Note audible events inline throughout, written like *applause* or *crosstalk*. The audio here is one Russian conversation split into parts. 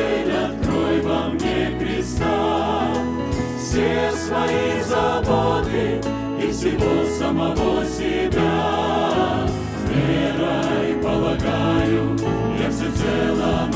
день открой во мне Христа все свои заботы и всего самого себя. Верой полагаю, я всецело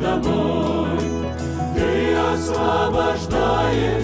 Домой, ты освобождаешь.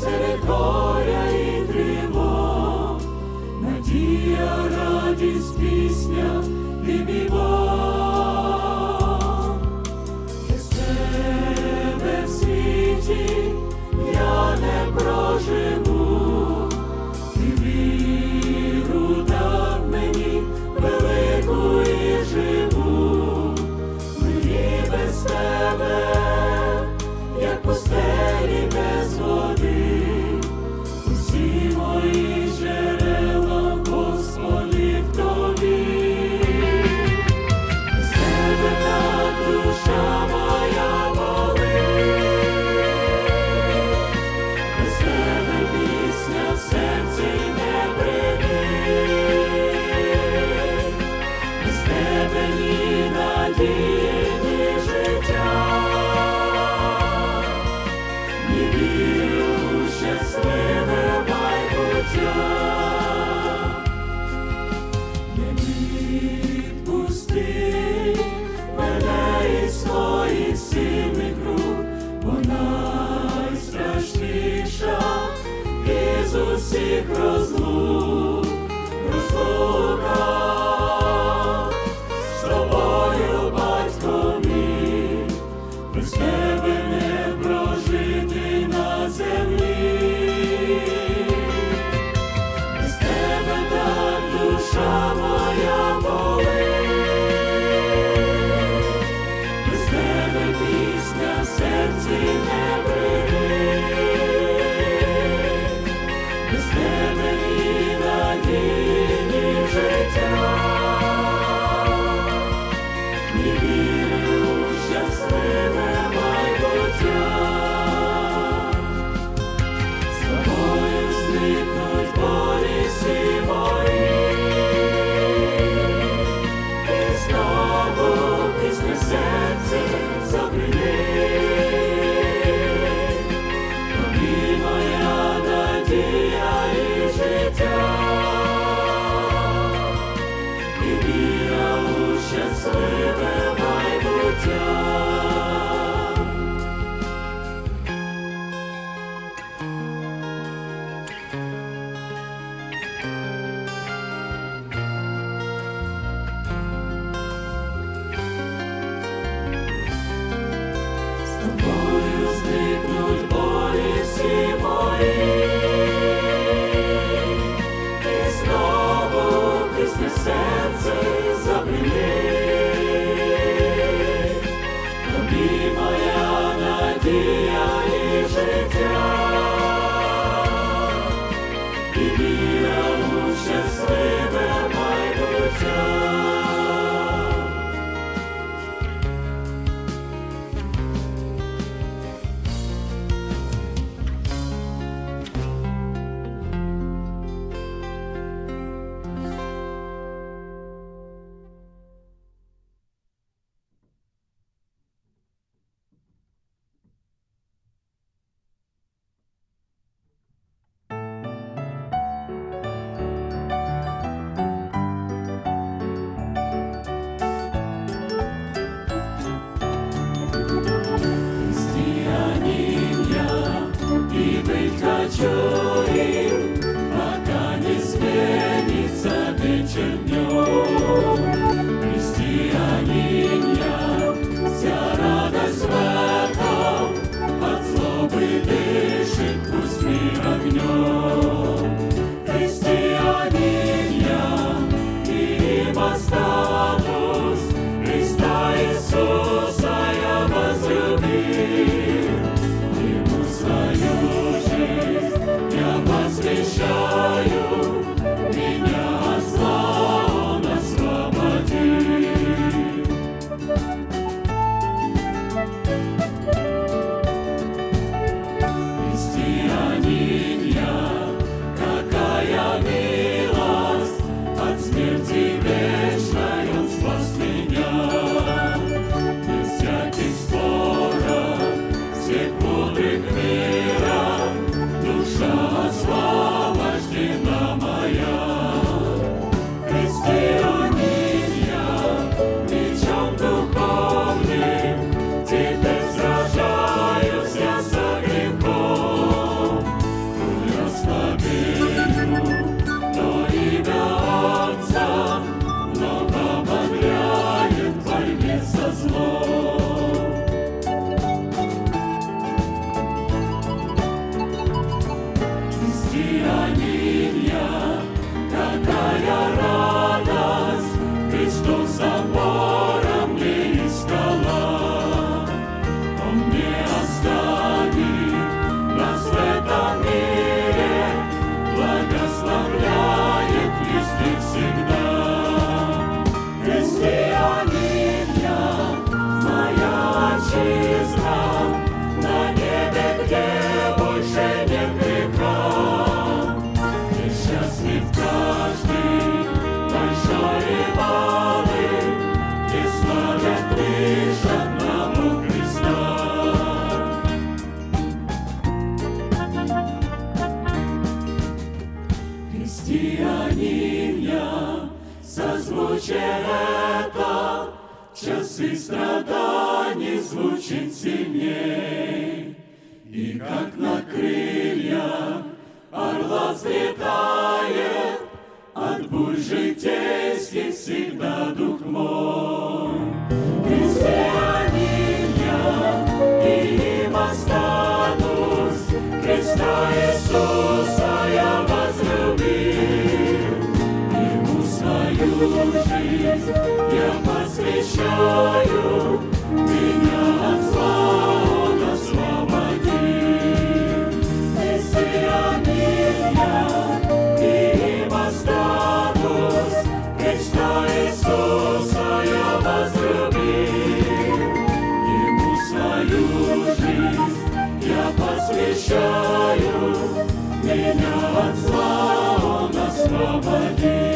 Серед горя і тривог, надія, радість, пісня, ти Бог. без я не проживу. Almighty.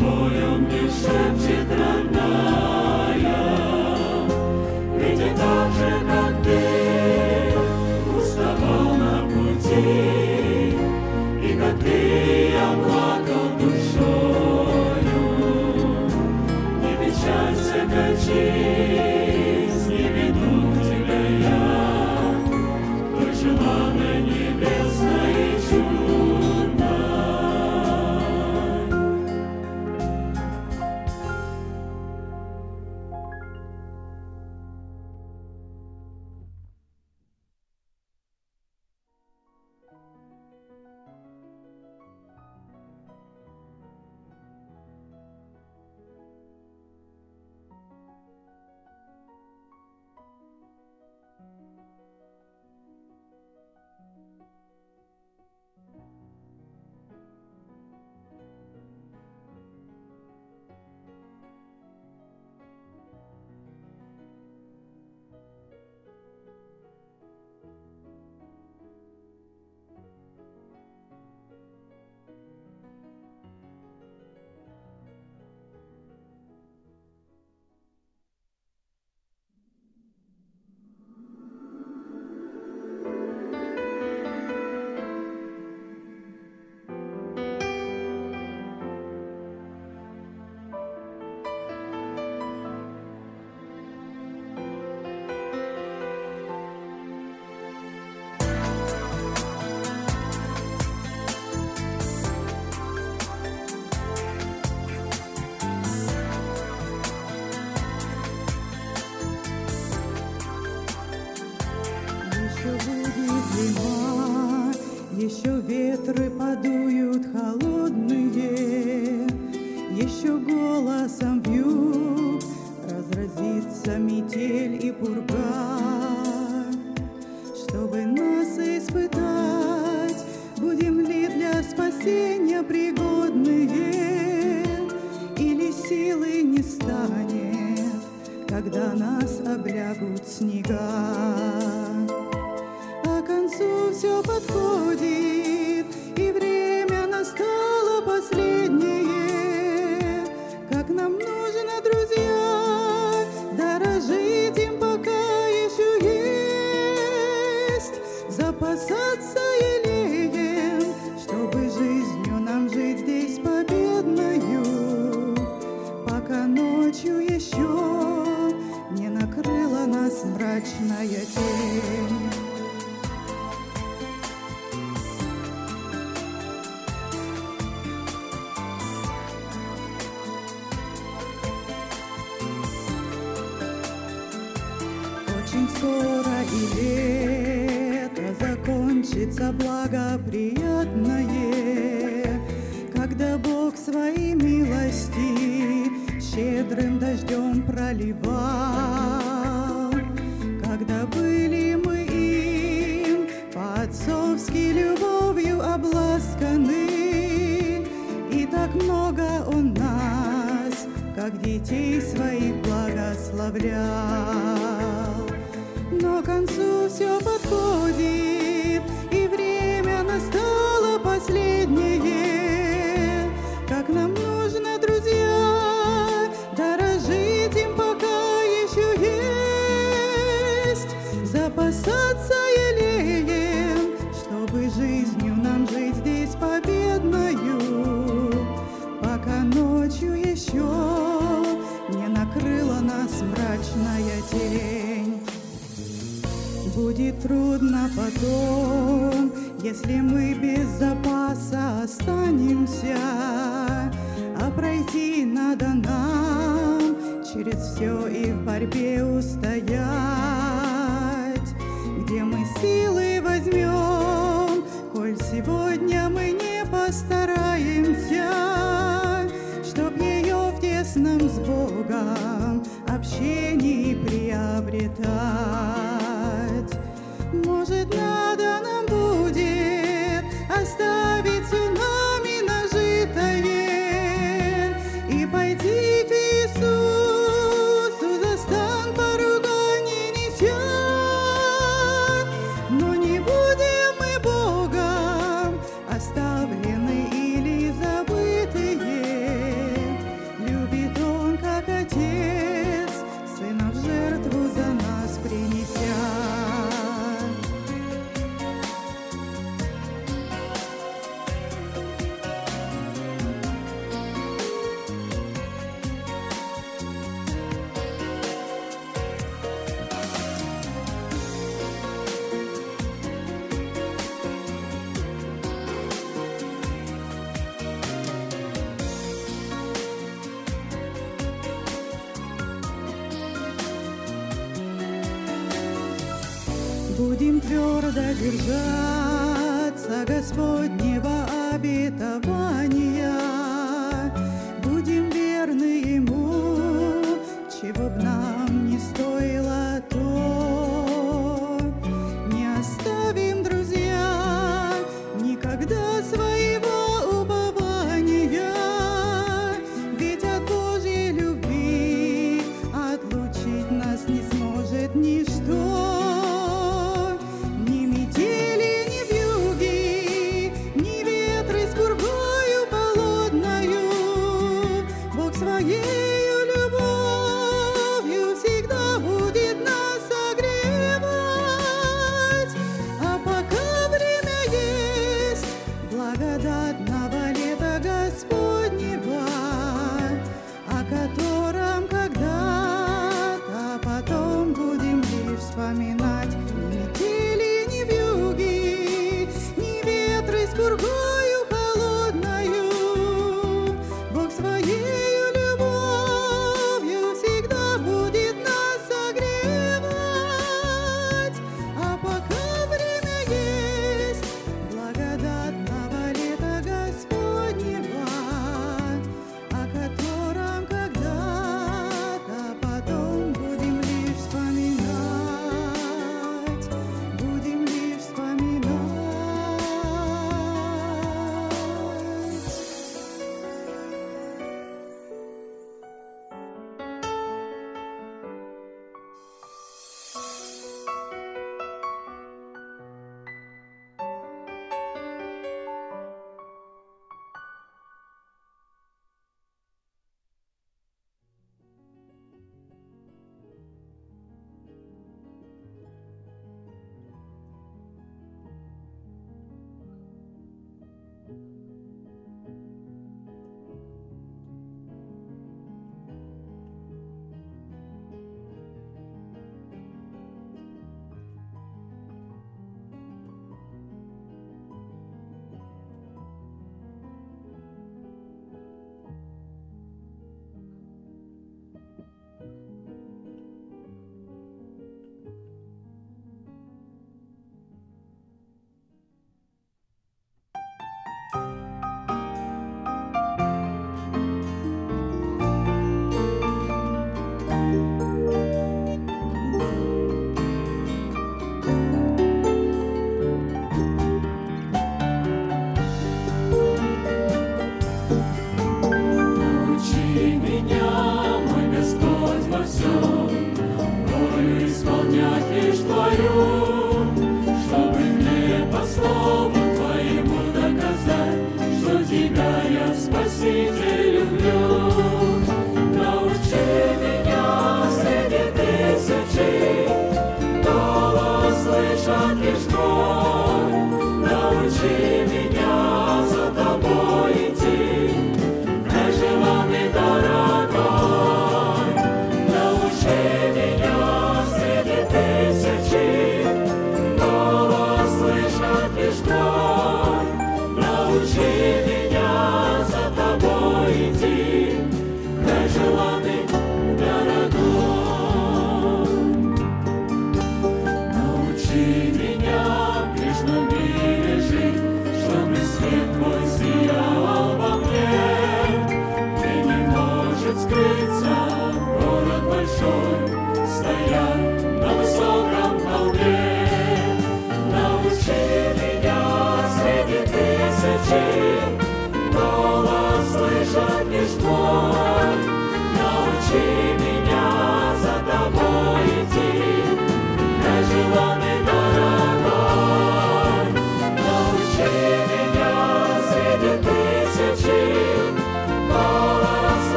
moją mnie szepcie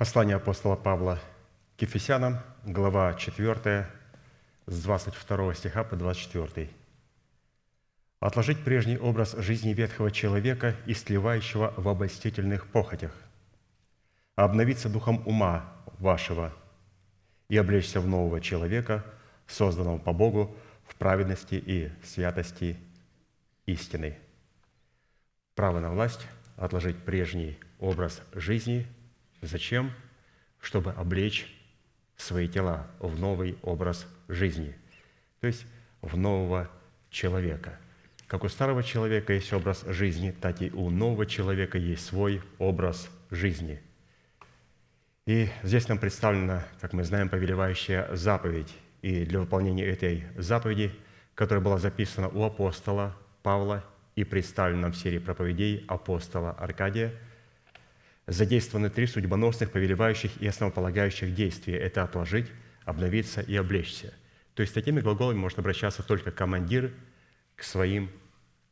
Послание апостола Павла к Ефесянам, глава 4, с 22 стиха по 24. «Отложить прежний образ жизни ветхого человека, истлевающего в обольстительных похотях, обновиться духом ума вашего и облечься в нового человека, созданного по Богу в праведности и святости истины». Право на власть – отложить прежний образ жизни – Зачем? Чтобы облечь свои тела в новый образ жизни, то есть в нового человека. Как у старого человека есть образ жизни, так и у нового человека есть свой образ жизни. И здесь нам представлена, как мы знаем, повелевающая заповедь. И для выполнения этой заповеди, которая была записана у апостола Павла и представлена в серии проповедей апостола Аркадия – задействованы три судьбоносных, повелевающих и основополагающих действия. Это отложить, обновиться и облечься. То есть такими глаголами может обращаться только командир к своим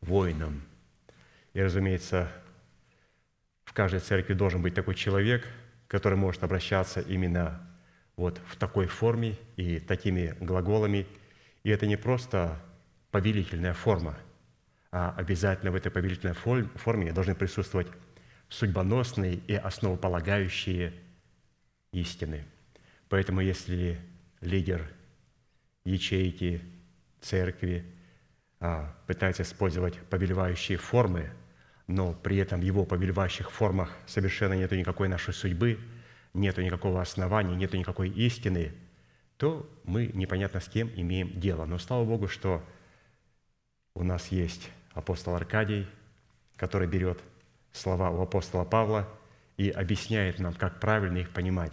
воинам. И, разумеется, в каждой церкви должен быть такой человек, который может обращаться именно вот в такой форме и такими глаголами. И это не просто повелительная форма, а обязательно в этой повелительной форме должны присутствовать судьбоносные и основополагающие истины. Поэтому если лидер ячейки, церкви а, пытается использовать повелевающие формы, но при этом в его повелевающих формах совершенно нет никакой нашей судьбы, нет никакого основания, нет никакой истины, то мы непонятно с кем имеем дело. Но слава Богу, что у нас есть апостол Аркадий, который берет слова у апостола Павла и объясняет нам, как правильно их понимать.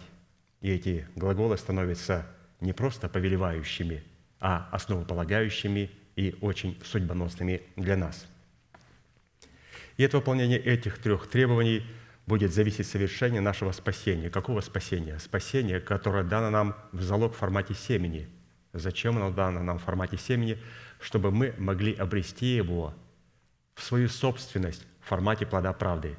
И эти глаголы становятся не просто повелевающими, а основополагающими и очень судьбоносными для нас. И от выполнения этих трех требований будет зависеть совершение нашего спасения. Какого спасения? Спасение, которое дано нам в залог в формате семени. Зачем оно дано нам в формате семени? Чтобы мы могли обрести его в свою собственность формате плода правды.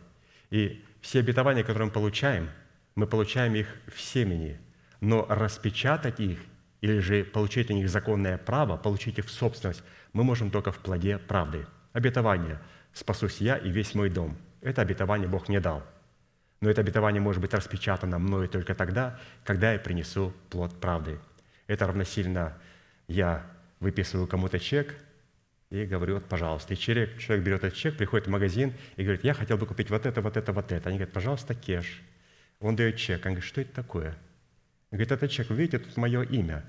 И все обетования, которые мы получаем, мы получаем их в семени, но распечатать их или же получить на них законное право, получить их в собственность, мы можем только в плоде правды. Обетование «Спасусь я и весь мой дом» – это обетование Бог мне дал. Но это обетование может быть распечатано мною только тогда, когда я принесу плод правды. Это равносильно я выписываю кому-то чек – и говорю, вот, пожалуйста. И человек, человек берет этот чек, приходит в магазин и говорит, я хотел бы купить вот это, вот это, вот это. Они говорят, пожалуйста, кеш. Он дает чек. Он говорит, что это такое? Он говорит, это чек, вы видите, тут мое имя.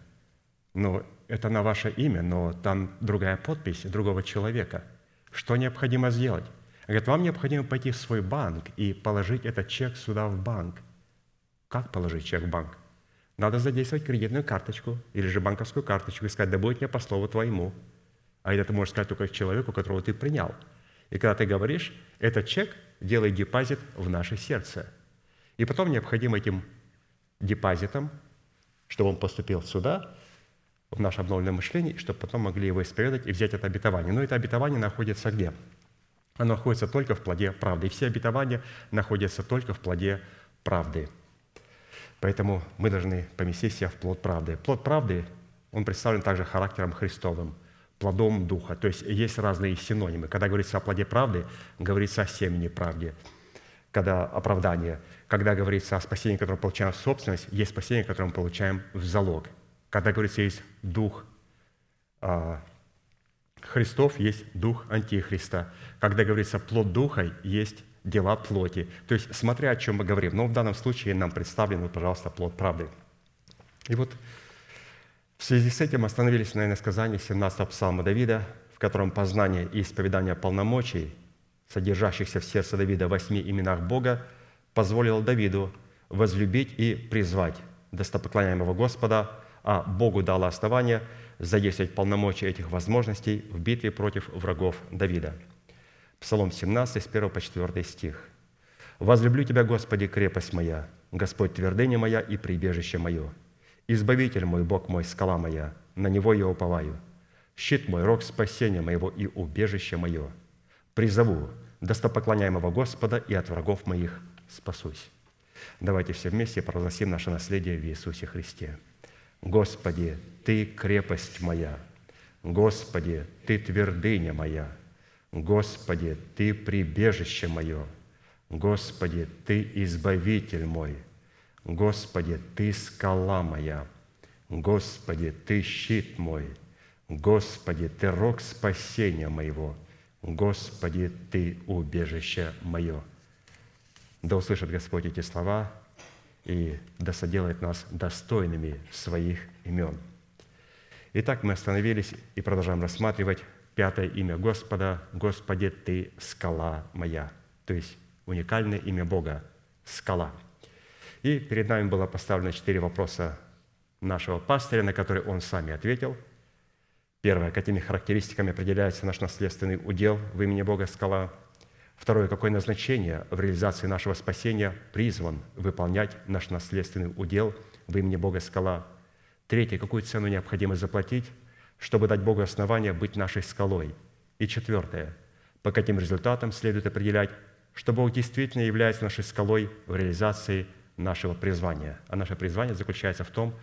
Ну, это на ваше имя, но там другая подпись другого человека. Что необходимо сделать? Говорит, вам необходимо пойти в свой банк и положить этот чек сюда в банк. Как положить чек в банк? Надо задействовать кредитную карточку или же банковскую карточку и сказать, да будет мне по слову твоему. А это ты можешь сказать только человеку, которого ты принял. И когда ты говоришь, этот чек делает депозит в наше сердце. И потом необходимо этим депозитом, чтобы он поступил сюда, в наше обновленное мышление, чтобы потом могли его исповедать и взять это обетование. Но это обетование находится где? Оно находится только в плоде правды. И все обетования находятся только в плоде правды. Поэтому мы должны поместить себя в плод правды. Плод правды, он представлен также характером Христовым, плодом Духа. То есть есть разные синонимы. Когда говорится о плоде правды, говорится о семени правде. Когда оправдание. Когда говорится о спасении, которое мы получаем в собственность, есть спасение, которое мы получаем в залог. Когда говорится, есть Дух а, Христов, есть Дух Антихриста. Когда говорится плод Духа, есть дела плоти. То есть, смотря о чем мы говорим. Но в данном случае нам представлен, вот, пожалуйста, плод правды. И вот в связи с этим остановились на иносказании 17 псалма Давида, в котором познание и исповедание полномочий, содержащихся в сердце Давида в восьми именах Бога, позволило Давиду возлюбить и призвать достопоклоняемого Господа, а Богу дало основание задействовать полномочия этих возможностей в битве против врагов Давида – Псалом 17, с 1 по 4 стих. «Возлюблю Тебя, Господи, крепость моя, Господь твердыня моя и прибежище мое. Избавитель мой, Бог мой, скала моя, на Него я уповаю. Щит мой, рог спасения моего и убежище мое. Призову достопоклоняемого Господа и от врагов моих спасусь». Давайте все вместе провозгласим наше наследие в Иисусе Христе. Господи, Ты крепость моя, Господи, Ты твердыня моя – Господи, Ты прибежище мое, Господи, Ты избавитель мой, Господи, Ты скала моя, Господи, Ты щит мой, Господи, Ты рог спасения моего, Господи, Ты убежище мое. Да услышит Господь эти слова и да соделает нас достойными своих имен. Итак, мы остановились и продолжаем рассматривать Пятое имя Господа – Господи, Ты скала моя. То есть уникальное имя Бога – скала. И перед нами было поставлено четыре вопроса нашего пастыря, на которые он сами ответил. Первое, какими характеристиками определяется наш наследственный удел в имени Бога скала. Второе, какое назначение в реализации нашего спасения призван выполнять наш наследственный удел в имени Бога скала. Третье, какую цену необходимо заплатить – чтобы дать Богу основание быть нашей скалой. И четвертое, по каким результатам следует определять, что Бог действительно является нашей скалой в реализации нашего призвания. А наше призвание заключается в том,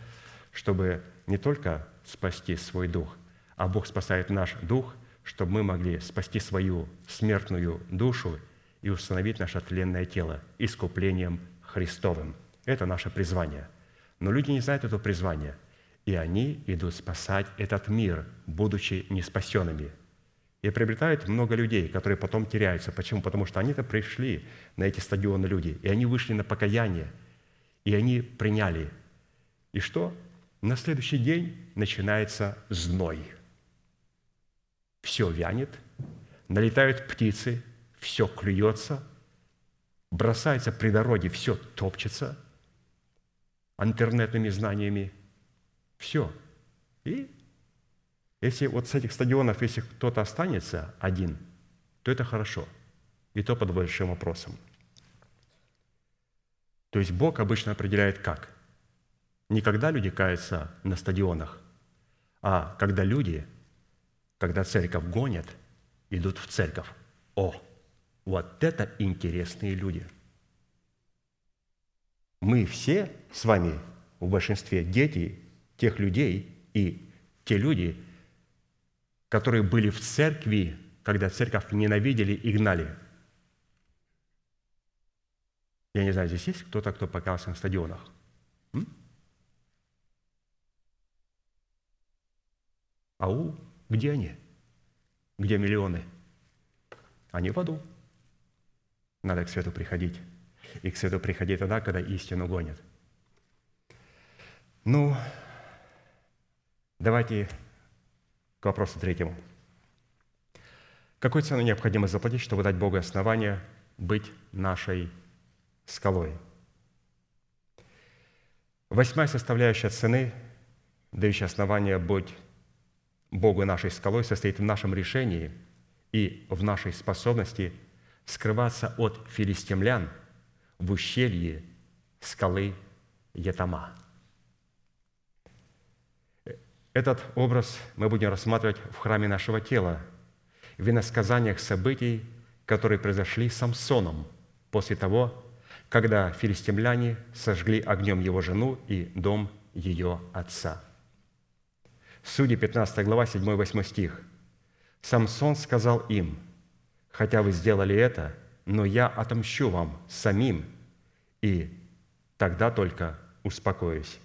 чтобы не только спасти свой дух, а Бог спасает наш дух, чтобы мы могли спасти свою смертную душу и установить наше тленное тело искуплением Христовым. Это наше призвание. Но люди не знают этого призвания – и они идут спасать этот мир, будучи неспасенными. И приобретают много людей, которые потом теряются. Почему? Потому что они-то пришли на эти стадионы люди, и они вышли на покаяние, и они приняли. И что? На следующий день начинается зной. Все вянет, налетают птицы, все клюется, бросается при дороге, все топчется интернетными знаниями – все. И если вот с этих стадионов, если кто-то останется один, то это хорошо. И то под большим вопросом. То есть Бог обычно определяет как? Не когда люди каются на стадионах, а когда люди, когда церковь гонят, идут в церковь. О, вот это интересные люди. Мы все с вами в большинстве дети тех людей и те люди, которые были в церкви, когда церковь ненавидели и гнали. Я не знаю, здесь есть кто-то, кто покался на стадионах? М? Ау, где они? Где миллионы? Они в аду. Надо к свету приходить. И к свету приходить тогда, когда истину гонят. Ну, Давайте к вопросу третьему. Какую цену необходимо заплатить, чтобы дать Богу основание быть нашей скалой? Восьмая составляющая цены, дающая основание быть Богу нашей скалой, состоит в нашем решении и в нашей способности скрываться от филистимлян в ущелье скалы Етама. Этот образ мы будем рассматривать в храме нашего тела, в иносказаниях событий, которые произошли с Самсоном после того, когда филистимляне сожгли огнем его жену и дом ее отца. Судьи 15 глава, 7-8 стих. «Самсон сказал им, «Хотя вы сделали это, но я отомщу вам самим, и тогда только успокоюсь».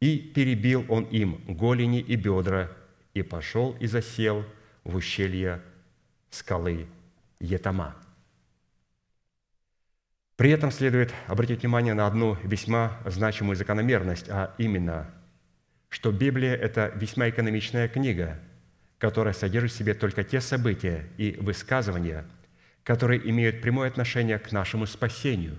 И перебил он им голени и бедра, и пошел и засел в ущелье скалы Етама. При этом следует обратить внимание на одну весьма значимую закономерность, а именно, что Библия – это весьма экономичная книга, которая содержит в себе только те события и высказывания, которые имеют прямое отношение к нашему спасению,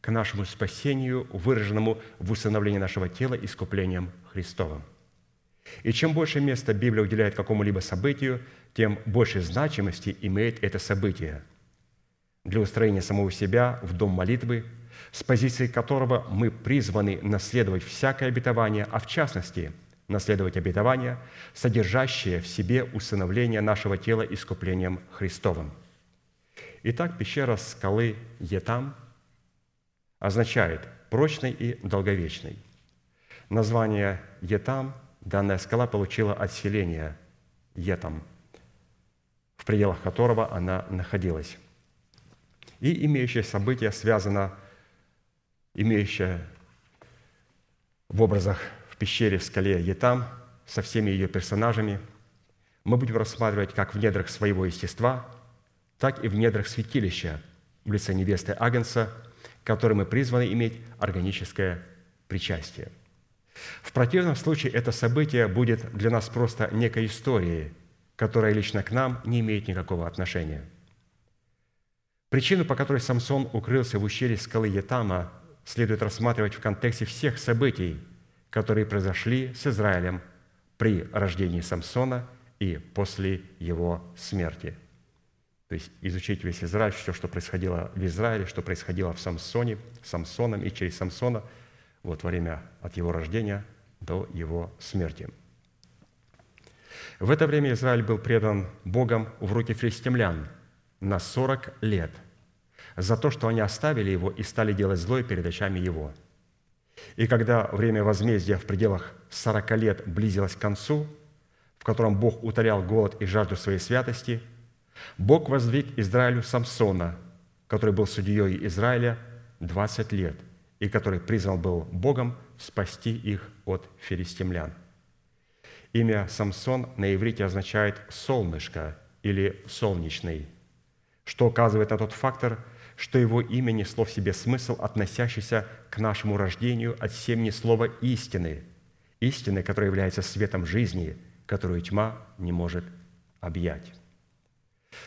к нашему спасению, выраженному в усыновлении нашего тела искуплением Христовым. И чем больше места Библия уделяет какому-либо событию, тем больше значимости имеет это событие – для устроения самого себя в дом молитвы, с позиции которого мы призваны наследовать всякое обетование, а в частности наследовать обетование, содержащее в себе усыновление нашего тела искуплением Христовым. Итак, пещера скалы Етам означает прочный и долговечный. Название Етам данная скала получила от селения Етам, в пределах которого она находилась и имеющее событие связано, имеющее в образах в пещере в скале Етам со всеми ее персонажами, мы будем рассматривать как в недрах своего естества, так и в недрах святилища в лице невесты Агнца, которой мы призваны иметь органическое причастие. В противном случае это событие будет для нас просто некой историей, которая лично к нам не имеет никакого отношения – Причину, по которой Самсон укрылся в ущелье скалы Етама, следует рассматривать в контексте всех событий, которые произошли с Израилем при рождении Самсона и после его смерти. То есть изучить весь Израиль, все, что происходило в Израиле, что происходило в Самсоне, Самсоном и через Самсона вот, во время от его рождения до его смерти. В это время Израиль был предан Богом в руки филистимлян – на 40 лет за то, что они оставили его и стали делать злое перед очами его. И когда время возмездия в пределах 40 лет близилось к концу, в котором Бог утолял голод и жажду своей святости, Бог воздвиг Израилю Самсона, который был судьей Израиля 20 лет и который призван был Богом спасти их от филистимлян. Имя Самсон на иврите означает «солнышко» или «солнечный», что указывает на тот фактор, что его имя несло в себе смысл, относящийся к нашему рождению от семени слова «истины», истины, которая является светом жизни, которую тьма не может объять.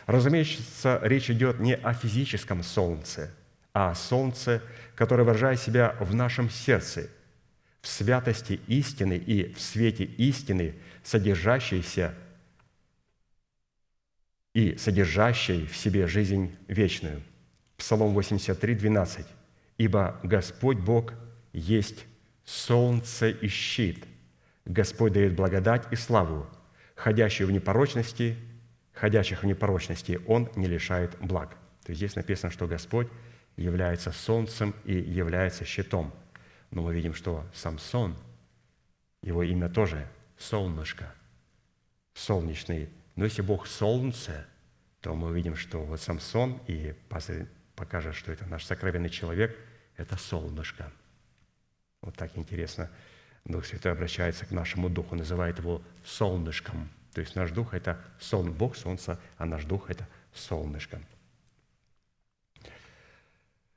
Разумеется, речь идет не о физическом солнце, а о солнце, которое выражает себя в нашем сердце, в святости истины и в свете истины, содержащейся и содержащей в себе жизнь вечную. Псалом 83, 12. «Ибо Господь Бог есть солнце и щит. Господь дает благодать и славу. Ходящую в непорочности, ходящих в непорочности Он не лишает благ». То есть здесь написано, что Господь является солнцем и является щитом. Но мы видим, что Самсон, его имя тоже солнышко, солнечный но если Бог солнце, то мы видим, что вот Самсон, и покажет, что это наш сокровенный человек, это солнышко. Вот так интересно. Дух Святой обращается к нашему духу, называет его солнышком. То есть наш дух – это сон, Бог – солнце, а наш дух – это солнышко.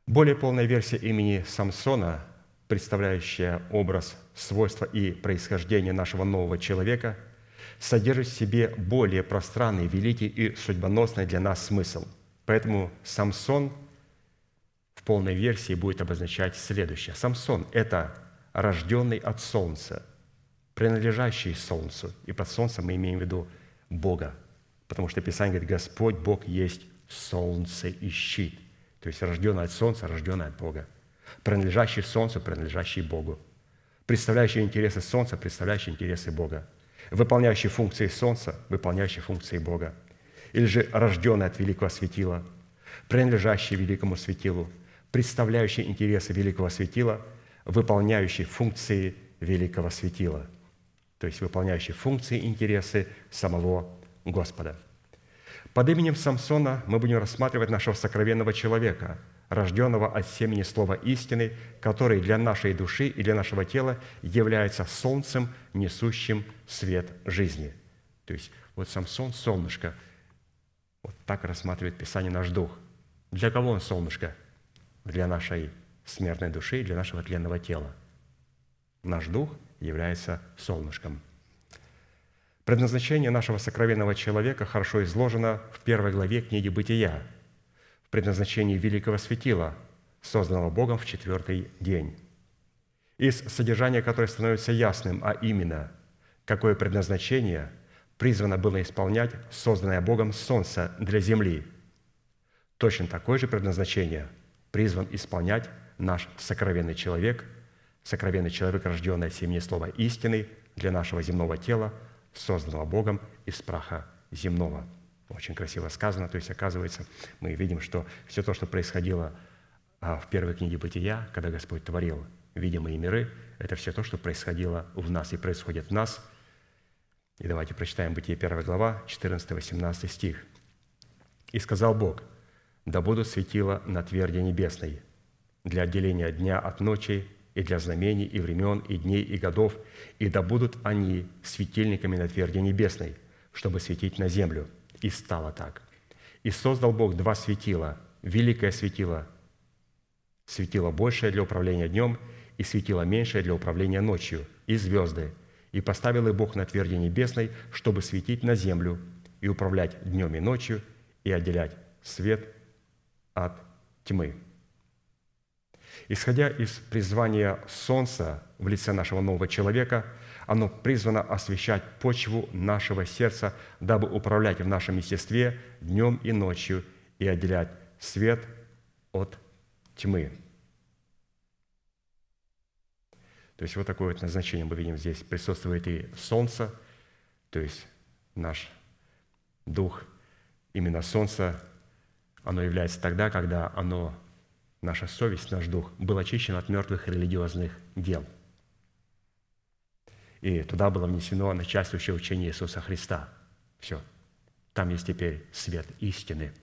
Более полная версия имени Самсона представляющая образ, свойства и происхождение нашего нового человека, содержит в себе более пространный, великий и судьбоносный для нас смысл. Поэтому Самсон в полной версии будет обозначать следующее. Самсон – это рожденный от солнца, принадлежащий солнцу. И под солнцем мы имеем в виду Бога. Потому что Писание говорит, Господь Бог есть солнце и щит. То есть рожденный от солнца, рожденный от Бога. Принадлежащий солнцу, принадлежащий Богу. Представляющий интересы солнца, представляющий интересы Бога. Выполняющий функции солнца, выполняющий функции Бога. Или же рожденный от великого светила, принадлежащий великому светилу, представляющий интересы великого светила, выполняющий функции великого светила. То есть выполняющий функции и интересы самого Господа. Под именем Самсона мы будем рассматривать нашего сокровенного человека, рожденного от семени слова истины, который для нашей души и для нашего тела является солнцем, несущим свет жизни. То есть вот Самсон – солнышко. Вот так рассматривает Писание наш дух. Для кого он солнышко? Для нашей смертной души и для нашего тленного тела. Наш дух является солнышком – Предназначение нашего сокровенного человека хорошо изложено в первой главе книги «Бытия», в предназначении великого светила, созданного Богом в четвертый день. Из содержания которое становится ясным, а именно, какое предназначение призвано было исполнять созданное Богом солнце для земли. Точно такое же предназначение призван исполнять наш сокровенный человек, сокровенный человек, рожденный от семени слова истины для нашего земного тела – созданного Богом из праха земного. Очень красиво сказано. То есть, оказывается, мы видим, что все то, что происходило а, в первой книге «Бытия», когда Господь творил видимые миры, это все то, что происходило в нас и происходит в нас. И давайте прочитаем Бытие 1 глава, 14-18 стих. «И сказал Бог, да будут светила на тверде небесной для отделения дня от ночи и для знамений, и времен, и дней, и годов, и да будут они светильниками на тверди небесной, чтобы светить на землю. И стало так. И создал Бог два светила, великое светило, светило большее для управления днем, и светило меньшее для управления ночью, и звезды. И поставил их Бог на тверди небесной, чтобы светить на землю, и управлять днем и ночью, и отделять свет от тьмы. Исходя из призвания Солнца в лице нашего нового человека, оно призвано освещать почву нашего сердца, дабы управлять в нашем естестве днем и ночью и отделять свет от тьмы. То есть вот такое вот назначение мы видим здесь. Присутствует и Солнце, то есть наш дух, именно Солнце, оно является тогда, когда оно наша совесть, наш дух был очищен от мертвых религиозных дел. И туда было внесено начальствующее учение Иисуса Христа. Все. Там есть теперь свет истины,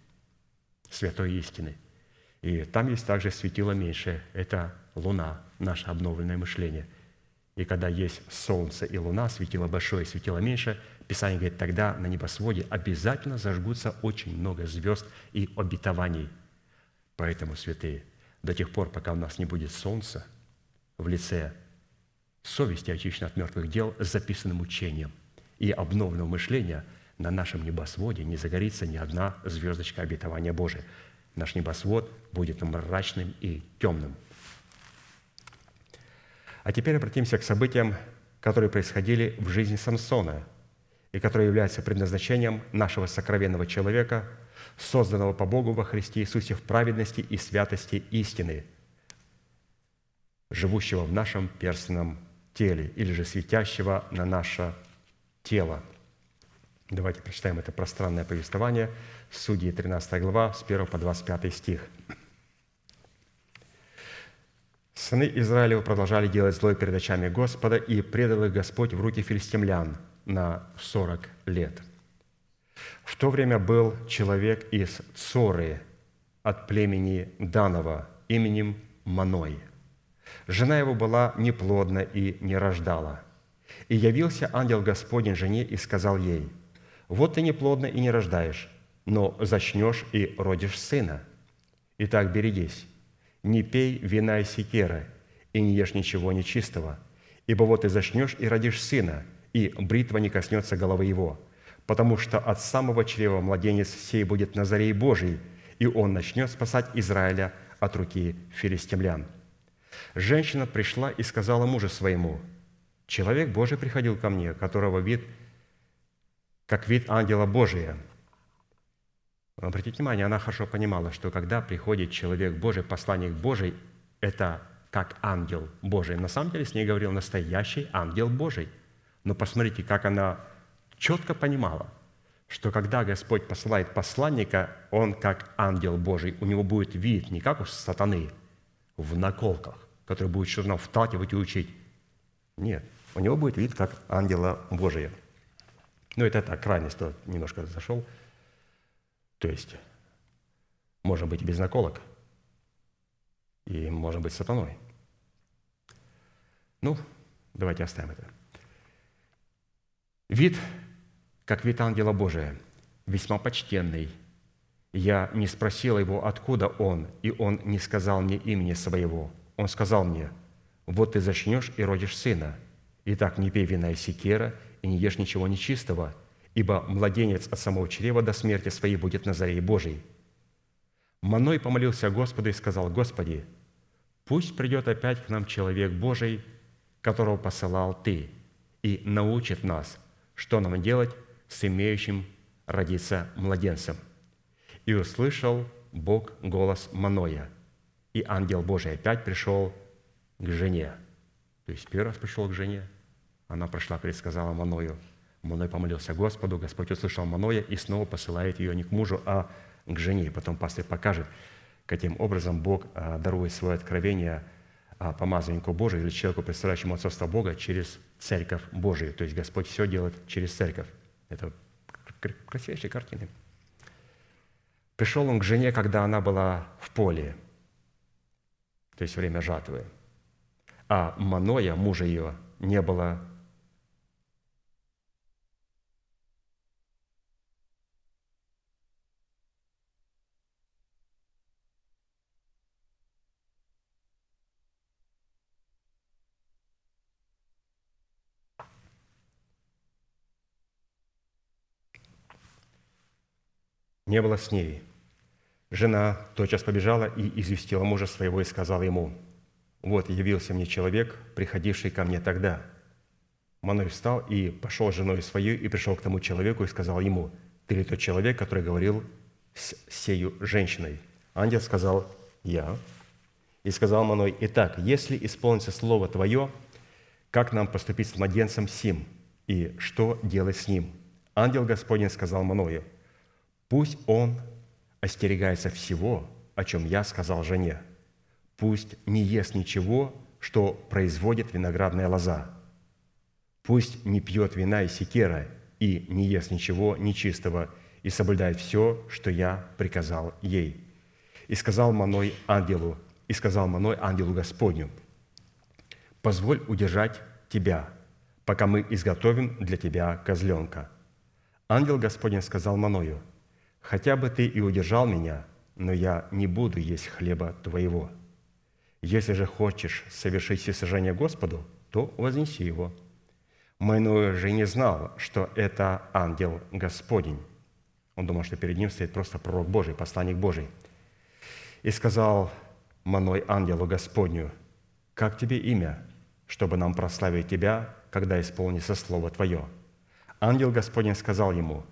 святой истины. И там есть также светило меньшее. Это луна, наше обновленное мышление. И когда есть солнце и луна, светило большое, светило меньше, Писание говорит, тогда на небосводе обязательно зажгутся очень много звезд и обетований – Поэтому, святые, до тех пор, пока у нас не будет солнца в лице совести, очищенной от мертвых дел, с записанным учением и обновленного мышления, на нашем небосводе не загорится ни одна звездочка обетования Божия. Наш небосвод будет мрачным и темным. А теперь обратимся к событиям, которые происходили в жизни Самсона и которые являются предназначением нашего сокровенного человека – созданного по Богу во Христе Иисусе в праведности и святости истины, живущего в нашем перстном теле или же светящего на наше тело. Давайте прочитаем это пространное повествование. Судьи 13 глава, с 1 по 25 стих. Сыны Израилева продолжали делать злое перед очами Господа, и предал их Господь в руки филистимлян на сорок лет – в то время был человек из Цоры от племени Данова именем Маной. Жена его была неплодна и не рождала. И явился ангел Господень жене и сказал ей, «Вот ты неплодна и не рождаешь, но зачнешь и родишь сына. Итак, берегись, не пей вина и секера, и не ешь ничего нечистого. Ибо вот ты зачнешь и родишь сына, и бритва не коснется головы его, потому что от самого чрева младенец сей будет Назарей Божий, и он начнет спасать Израиля от руки филистимлян». Женщина пришла и сказала мужу своему, «Человек Божий приходил ко мне, которого вид, как вид ангела Божия». Обратите внимание, она хорошо понимала, что когда приходит человек Божий, посланник Божий, это как ангел Божий. На самом деле с ней говорил настоящий ангел Божий. Но посмотрите, как она четко понимала, что когда Господь посылает посланника, он как ангел Божий, у него будет вид не как у сатаны в наколках, который будет что-то нам вталкивать и учить. Нет, у него будет вид как ангела Божия. Ну, это так, крайность, немножко зашел. То есть, можно быть и без наколок, и можно быть сатаной. Ну, давайте оставим это. Вид, как вид ангела Божия, весьма почтенный. Я не спросила его, откуда он, и он не сказал мне имени своего. Он сказал мне, вот ты зачнешь и родишь сына. Итак, не пей вина и секера, и не ешь ничего нечистого, ибо младенец от самого чрева до смерти своей будет на заре Божией. Маной помолился Господу и сказал, «Господи, пусть придет опять к нам человек Божий, которого посылал Ты, и научит нас, что нам делать с имеющим родиться младенцем». И услышал Бог голос Маноя, и ангел Божий опять пришел к жене. То есть первый раз пришел к жене, она прошла, предсказала Маною. Маной помолился Господу, Господь услышал Маноя и снова посылает ее не к мужу, а к жене. Потом пастырь покажет, каким образом Бог а, дарует свое откровение а, помазаннику Божию или человеку, представляющему отцовство Бога, через церковь Божию. То есть Господь все делает через церковь. Это кр- красивейшие картины. Пришел он к жене, когда она была в поле, то есть время жатвы. А Маноя, мужа ее, не было не было с ней. Жена тотчас побежала и известила мужа своего и сказала ему, «Вот явился мне человек, приходивший ко мне тогда». Маной встал и пошел с женой своей и пришел к тому человеку и сказал ему, «Ты ли тот человек, который говорил с сею женщиной?» Ангел сказал, «Я». И сказал Маной, «Итак, если исполнится слово Твое, как нам поступить с младенцем сим, и что делать с ним?» Ангел Господень сказал Маною, Пусть он остерегается всего, о чем я сказал жене. Пусть не ест ничего, что производит виноградная лоза. Пусть не пьет вина и секера, и не ест ничего нечистого, и соблюдает все, что я приказал ей. И сказал Маной ангелу, и сказал Маной ангелу Господню, позволь удержать тебя, пока мы изготовим для тебя козленка. Ангел Господень сказал Маною, хотя бы ты и удержал меня, но я не буду есть хлеба твоего. Если же хочешь совершить всесожжение Господу, то вознеси его. Майной же не знал, что это ангел Господень. Он думал, что перед ним стоит просто пророк Божий, посланник Божий. И сказал Маной ангелу Господню, «Как тебе имя, чтобы нам прославить тебя, когда исполнится Слово Твое?» Ангел Господень сказал ему,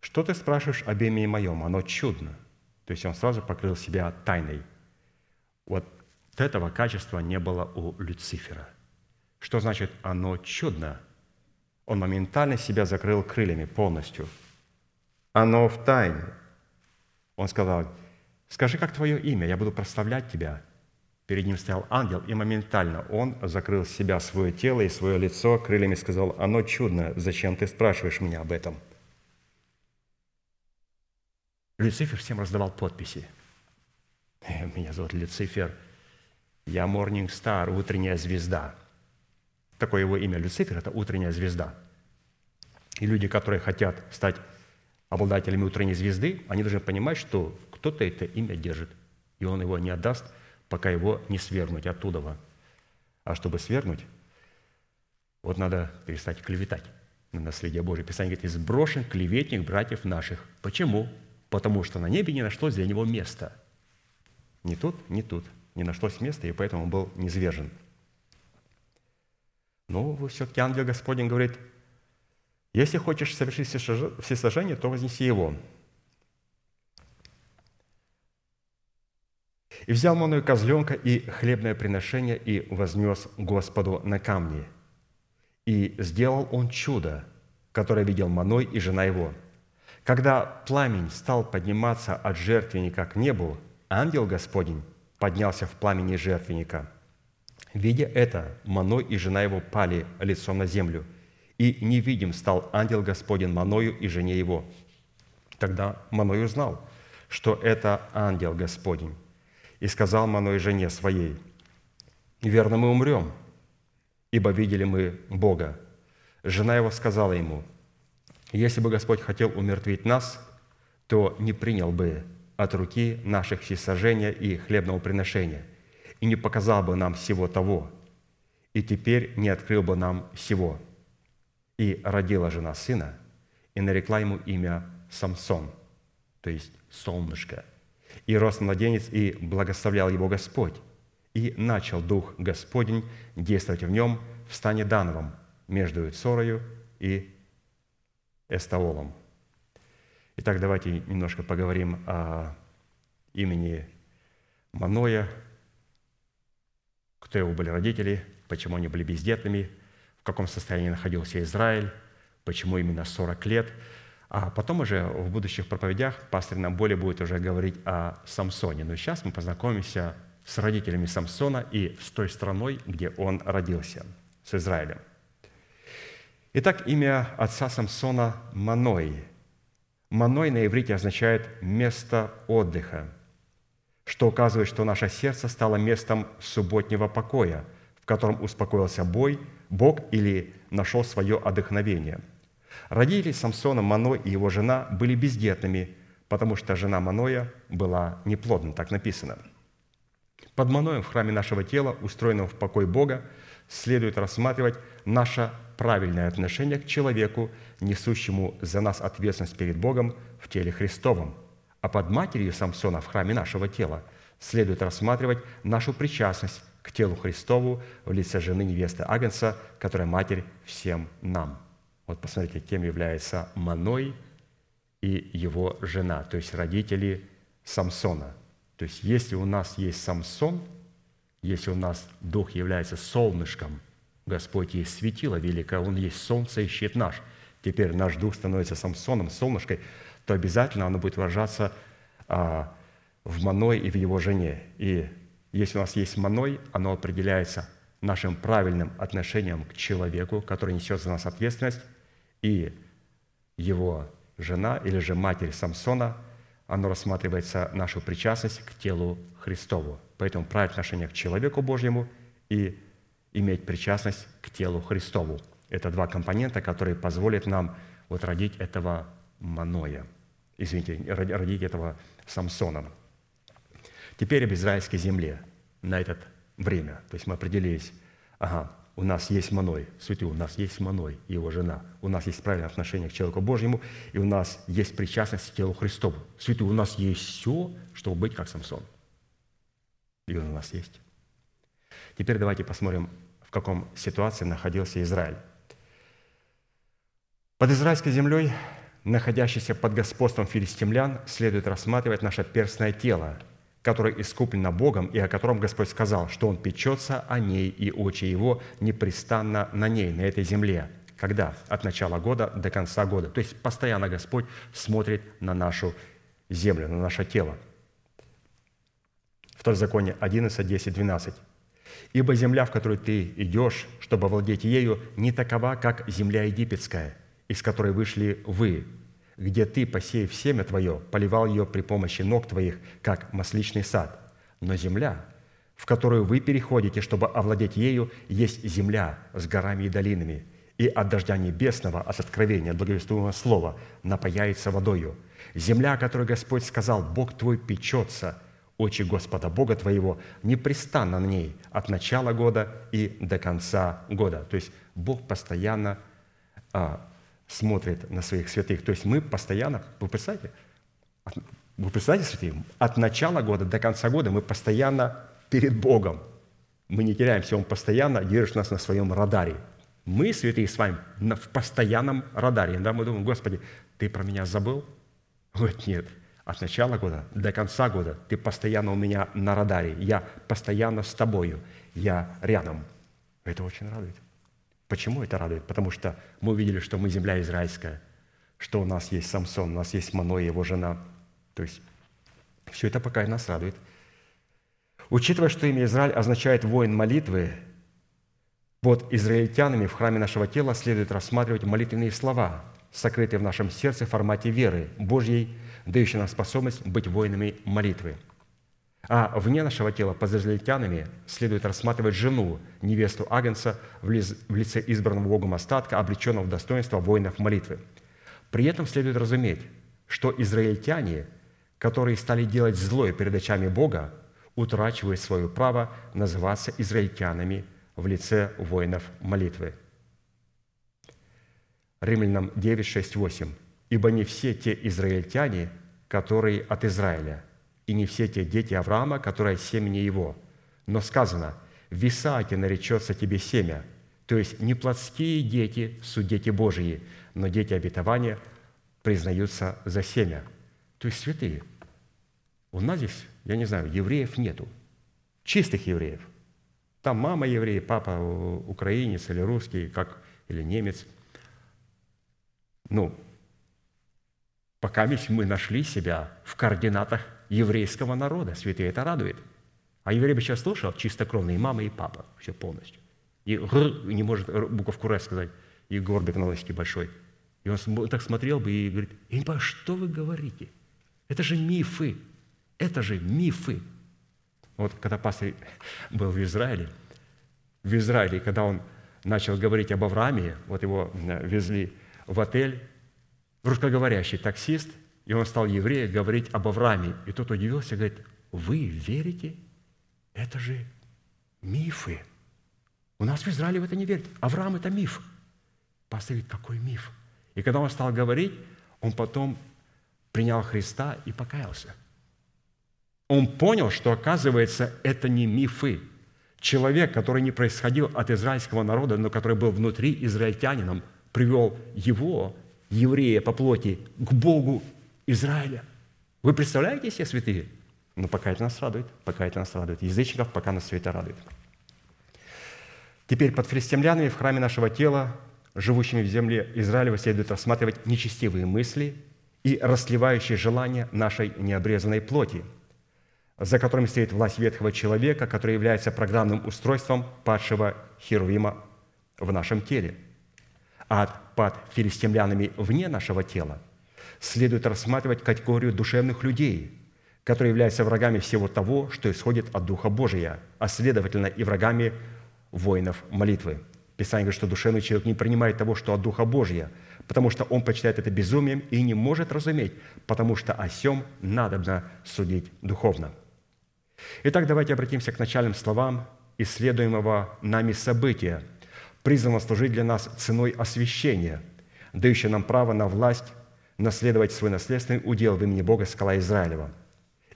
«Что ты спрашиваешь об имени моем? Оно чудно». То есть он сразу покрыл себя тайной. Вот этого качества не было у Люцифера. Что значит «оно чудно»? Он моментально себя закрыл крыльями полностью. Оно в тайне. Он сказал, скажи, как твое имя, я буду прославлять тебя. Перед ним стоял ангел, и моментально он закрыл себя, свое тело и свое лицо крыльями сказал, оно чудно, зачем ты спрашиваешь меня об этом? Люцифер всем раздавал подписи. «Э, Меня зовут Люцифер, я Morning Star, утренняя звезда. Такое его имя Люцифер – это утренняя звезда. И люди, которые хотят стать обладателями утренней звезды, они должны понимать, что кто-то это имя держит, и он его не отдаст, пока его не свергнуть оттуда. А чтобы свергнуть, вот надо перестать клеветать на наследие Божие. Писание говорит, «Сброшен клеветник братьев наших». Почему? Потому что на небе не нашлось для него места. Ни тут, ни тут. Не нашлось места, и поэтому он был низвержен. Но все-таки ангел Господень говорит, если хочешь совершить всесожж- всесожжение, то вознеси его. И взял Маную козленка и хлебное приношение и вознес Господу на камни. И сделал он чудо, которое видел Маной и жена его. Когда пламень стал подниматься от жертвенника к небу, ангел Господень поднялся в пламени жертвенника. Видя это, Маной и жена его пали лицом на землю, и невидим стал ангел Господень Маною и жене его. Тогда Маной узнал, что это ангел Господень, и сказал Маной жене своей, «Верно, мы умрем, ибо видели мы Бога». Жена его сказала ему, «Если бы Господь хотел умертвить нас, то не принял бы от руки наших всесожжения и хлебного приношения, и не показал бы нам всего того, и теперь не открыл бы нам всего». И родила жена сына, и нарекла ему имя Самсон, то есть солнышко. И рос младенец, и благословлял его Господь. И начал Дух Господень действовать в нем в стане Дановом между Цорою и Эстаолом. Итак, давайте немножко поговорим о имени Маноя, кто его были родители, почему они были бездетными, в каком состоянии находился Израиль, почему именно 40 лет. А потом уже в будущих проповедях пастор нам более будет уже говорить о Самсоне. Но сейчас мы познакомимся с родителями Самсона и с той страной, где он родился, с Израилем. Итак, имя отца Самсона – Маной. Маной на иврите означает «место отдыха», что указывает, что наше сердце стало местом субботнего покоя, в котором успокоился бой, Бог или нашел свое отдохновение. Родители Самсона, Маной и его жена были бездетными, потому что жена Маноя была неплодна, так написано. Под Маноем в храме нашего тела, устроенного в покой Бога, следует рассматривать наше правильное отношение к человеку, несущему за нас ответственность перед Богом в теле Христовом. А под матерью Самсона в храме нашего тела следует рассматривать нашу причастность к телу Христову в лице жены невесты Агнца, которая матерь всем нам. Вот посмотрите, кем является Маной и его жена, то есть родители Самсона. То есть если у нас есть Самсон, если у нас Дух является солнышком, Господь есть светило великое, Он есть солнце и щит наш. Теперь наш Дух становится Самсоном, солнышкой, то обязательно оно будет выражаться а, в Маной и в его жене. И если у нас есть Маной, оно определяется нашим правильным отношением к человеку, который несет за нас ответственность, и его жена или же матерь Самсона, оно рассматривается нашу причастность к телу Христову. Поэтому правильное отношение к человеку Божьему и иметь причастность к телу Христову. Это два компонента, которые позволят нам вот родить этого Маноя, извините, родить этого Самсона. Теперь об израильской земле на это время. То есть мы определились, ага, у нас есть Маной, святый, у нас есть Маной, его жена. У нас есть правильное отношение к человеку Божьему, и у нас есть причастность к телу Христову. Святый, у нас есть все, чтобы быть как Самсон. И он у нас есть. Теперь давайте посмотрим, каком ситуации находился Израиль. Под израильской землей, находящейся под господством филистимлян, следует рассматривать наше перстное тело, которое искуплено Богом и о котором Господь сказал, что Он печется о ней, и очи Его непрестанно на ней, на этой земле. Когда? От начала года до конца года. То есть постоянно Господь смотрит на нашу землю, на наше тело. Второзаконие 11, 10, 12. «Ибо земля, в которую ты идешь, чтобы владеть ею, не такова, как земля египетская, из которой вышли вы, где ты, посеяв семя твое, поливал ее при помощи ног твоих, как масличный сад. Но земля, в которую вы переходите, чтобы овладеть ею, есть земля с горами и долинами, и от дождя небесного, от откровения, от благовествуемого слова, напаяется водою. Земля, о которой Господь сказал, Бог твой печется очи Господа Бога твоего непрестанно на ней от начала года и до конца года». То есть Бог постоянно а, смотрит на своих святых. То есть мы постоянно, вы представляете, вы представляете, святые, от начала года до конца года мы постоянно перед Богом. Мы не теряемся, Он постоянно держит нас на своем радаре. Мы, святые, с вами в постоянном радаре. Иногда мы думаем, Господи, Ты про меня забыл? Он говорит, нет. От начала года до конца года Ты постоянно у меня на радаре. Я постоянно с Тобою. Я рядом. Это очень радует. Почему это радует? Потому что мы увидели, что мы земля израильская, что у нас есть Самсон, у нас есть Маной, его жена. То есть все это пока и нас радует. Учитывая, что имя Израиль означает «воин молитвы», под израильтянами в храме нашего тела следует рассматривать молитвенные слова, сокрытые в нашем сердце в формате веры Божьей, дающей нам способность быть воинами молитвы. А вне нашего тела под израильтянами следует рассматривать жену, невесту лиц- в лице избранного Богом остатка, облеченного в достоинство воинов молитвы. При этом следует разуметь, что израильтяне, которые стали делать злое перед очами Бога, утрачивают свое право называться израильтянами в лице воинов молитвы. Римлянам 9, 6, 8. «Ибо не все те израильтяне, которые от Израиля, и не все те дети Авраама, которые от семени его. Но сказано, в Исааке наречется тебе семя». То есть не плотские дети суть дети Божьи, но дети обетования признаются за семя. То есть святые. У нас здесь, я не знаю, евреев нету. Чистых евреев. Там мама еврей, папа украинец или русский, как, или немец. Ну, пока мы нашли себя в координатах еврейского народа. Святые это радует. А еврей бы сейчас слушал чистокровные мама и папа, все полностью. И гр, не может буковку «Р» сказать, и горбик на носике большой. И он так смотрел бы и говорит, я не понимаю, что вы говорите? Это же мифы, это же мифы. Вот когда пастор был в Израиле, в Израиле, когда он начал говорить об Аврааме, вот его э, везли в отель, русскоговорящий таксист, и он стал евреем говорить об Аврааме. И тот удивился, говорит, вы верите? Это же мифы. У нас в Израиле в это не верят. Авраам – это миф. Пастор говорит, какой миф? И когда он стал говорить, он потом принял Христа и покаялся. Он понял, что, оказывается, это не мифы. Человек, который не происходил от израильского народа, но который был внутри израильтянином, привел его, еврея по плоти, к Богу Израиля. Вы представляете себе, святые? Ну, пока это нас радует, пока это нас радует. Язычников пока нас все это радует. Теперь под филистимлянами в храме нашего тела, живущими в земле Израилева, следует рассматривать нечестивые мысли и расливающие желания нашей необрезанной плоти, за которыми стоит власть ветхого человека, который является программным устройством падшего Херувима в нашем теле. А под филистимлянами вне нашего тела следует рассматривать категорию душевных людей, которые являются врагами всего того, что исходит от Духа Божия, а следовательно и врагами воинов молитвы. Писание говорит, что душевный человек не принимает того, что от Духа Божия, потому что он почитает это безумием и не может разуметь, потому что о сем надобно судить духовно. Итак, давайте обратимся к начальным словам исследуемого нами события, призванного служить для нас ценой освящения, дающего нам право на власть наследовать свой наследственный удел в имени Бога скала Израилева,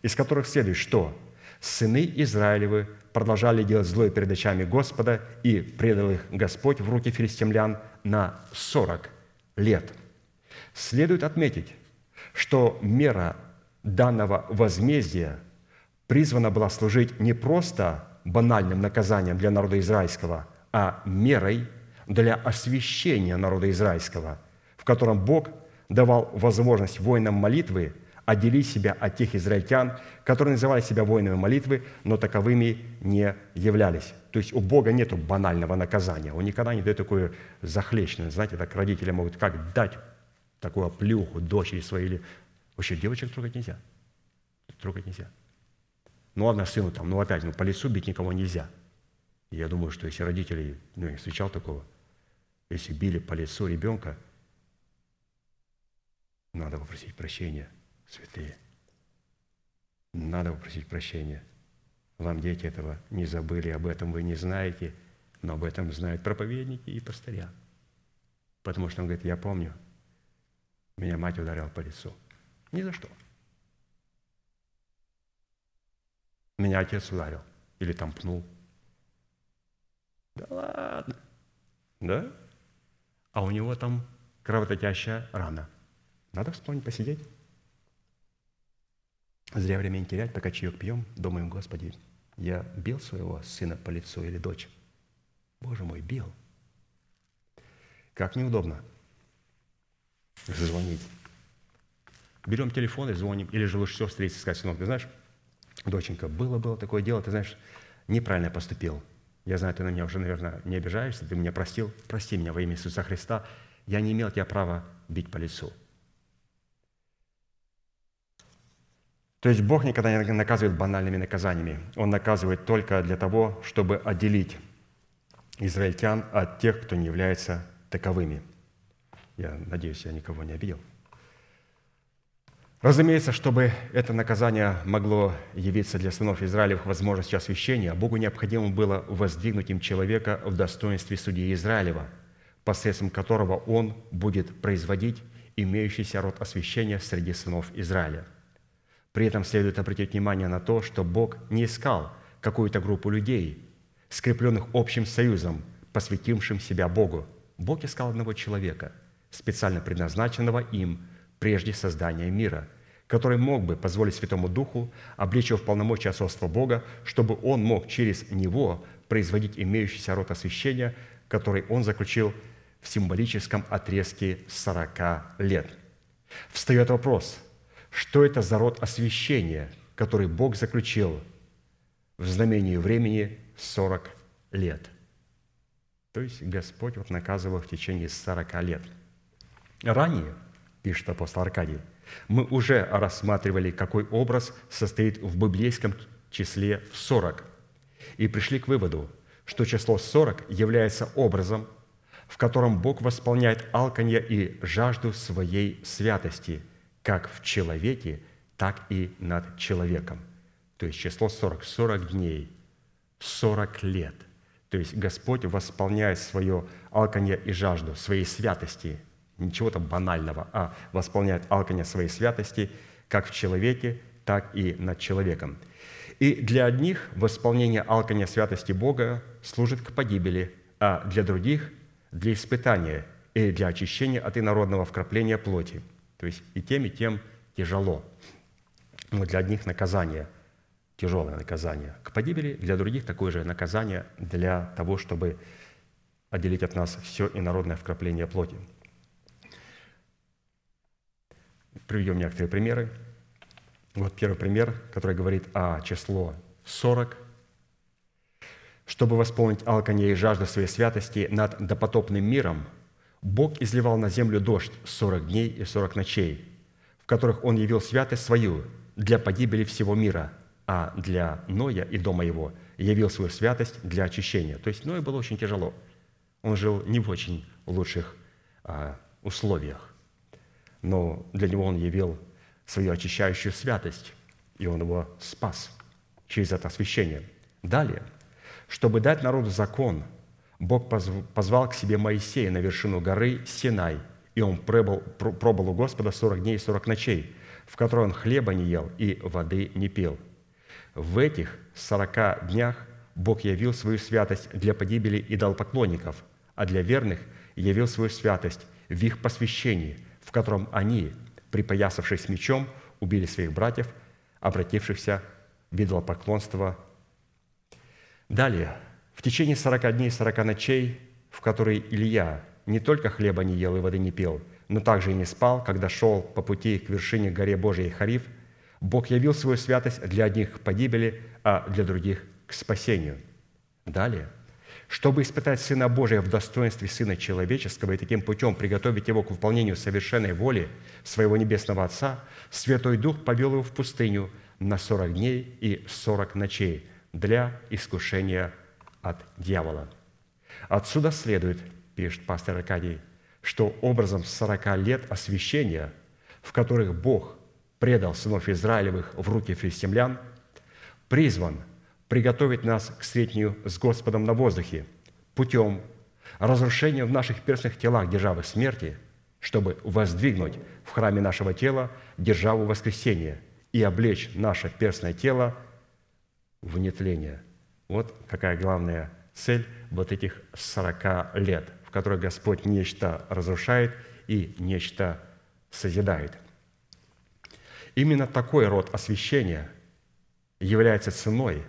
из которых следует, что сыны Израилевы продолжали делать злое перед очами Господа, и предал их Господь в руки филистимлян на 40 лет. Следует отметить, что мера данного возмездия призвана была служить не просто банальным наказанием для народа израильского, а мерой для освящения народа израильского, в котором Бог давал возможность воинам молитвы отделить себя от тех израильтян, которые называли себя воинами молитвы, но таковыми не являлись. То есть у Бога нет банального наказания. Он никогда не дает такое захлечное. Знаете, так родители могут как дать такую оплюху дочери своей или... Вообще девочек трогать нельзя. Трогать нельзя. Ну ладно, сыну там, ну опять, ну по лицу бить никого нельзя. Я думаю, что если родители, ну я встречал такого, если били по лицу ребенка, надо попросить прощения, святые. Надо попросить прощения. Вам дети этого не забыли, об этом вы не знаете, но об этом знают проповедники и пастыря. Потому что он говорит, я помню, меня мать ударила по лицу. Ни за что. Меня отец ударил или там пнул. Да ладно. Да? А у него там кровоточащая рана. Надо вспомнить, посидеть. Зря время не терять, пока чаек пьем, думаем, Господи, я бил своего сына по лицу или дочь? Боже мой, бил. Как неудобно звонить. Берем телефон и звоним, или же лучше всего встретиться и сказать, сынок, ты знаешь, доченька, было-было такое дело, ты знаешь, неправильно поступил. Я знаю, ты на меня уже, наверное, не обижаешься, ты меня простил. Прости меня во имя Иисуса Христа. Я не имел тебя права бить по лицу. То есть Бог никогда не наказывает банальными наказаниями. Он наказывает только для того, чтобы отделить израильтян от тех, кто не является таковыми. Я надеюсь, я никого не обидел. Разумеется, чтобы это наказание могло явиться для сынов Израилевых возможностью освящения, Богу необходимо было воздвигнуть им человека в достоинстве судьи Израилева, посредством которого он будет производить имеющийся род освящения среди сынов Израиля. При этом следует обратить внимание на то, что Бог не искал какую-то группу людей, скрепленных общим союзом, посвятившим себя Богу. Бог искал одного человека, специально предназначенного им – прежде создания мира, который мог бы позволить Святому Духу облечь его в полномочия отцовства Бога, чтобы он мог через него производить имеющийся род освящения, который он заключил в символическом отрезке 40 лет. Встает вопрос, что это за род освящения, который Бог заключил в знамении времени 40 лет. То есть Господь вот наказывал в течение 40 лет. Ранее – пишет апостол Аркадий, мы уже рассматривали, какой образ состоит в библейском числе 40, и пришли к выводу, что число 40 является образом, в котором Бог восполняет алканье и жажду своей святости, как в человеке, так и над человеком. То есть число 40, 40 дней, 40 лет. То есть Господь восполняет свое алканье и жажду своей святости – не чего-то банального, а восполняет алканье своей святости как в человеке, так и над человеком. И для одних восполнение алканья святости Бога служит к погибели, а для других – для испытания и для очищения от инородного вкрапления плоти. То есть и тем, и тем тяжело. Но для одних наказание, тяжелое наказание к погибели, для других такое же наказание для того, чтобы отделить от нас все инородное вкрапление плоти. Приведем некоторые примеры. Вот первый пример, который говорит о число 40. Чтобы восполнить алканье и жажду своей святости над допотопным миром, Бог изливал на землю дождь 40 дней и 40 ночей, в которых Он явил святость свою для погибели всего мира, а для Ноя и дома его явил свою святость для очищения. То есть Ноя было очень тяжело. Он жил не в очень лучших а, условиях но для него он явил свою очищающую святость, и он его спас через это освящение. Далее, чтобы дать народу закон, Бог позвал к себе Моисея на вершину горы Синай, и он пробыл, пробыл у Господа 40 дней и 40 ночей, в которые он хлеба не ел и воды не пил. В этих 40 днях Бог явил свою святость для погибели идолопоклонников, а для верных явил свою святость в их посвящении – в котором они, припоясавшись мечом, убили своих братьев, обратившихся в идолопоклонство. Далее, в течение сорока дней и сорока ночей, в которые Илья не только хлеба не ел и воды не пил, но также и не спал, когда шел по пути к вершине горе Божией Хариф, Бог явил свою святость для одних к погибели, а для других к спасению. Далее – чтобы испытать Сына Божия в достоинстве Сына Человеческого и таким путем приготовить его к выполнению совершенной воли своего Небесного Отца, Святой Дух повел его в пустыню на сорок дней и сорок ночей для искушения от дьявола. Отсюда следует, пишет пастор Аркадий, что образом сорока лет освящения, в которых Бог предал сынов Израилевых в руки филистимлян, призван приготовить нас к встретению с Господом на воздухе путем разрушения в наших перстных телах державы смерти, чтобы воздвигнуть в храме нашего тела державу воскресения и облечь наше перстное тело в нетление. Вот какая главная цель вот этих 40 лет, в которых Господь нечто разрушает и нечто созидает. Именно такой род освящения является ценой,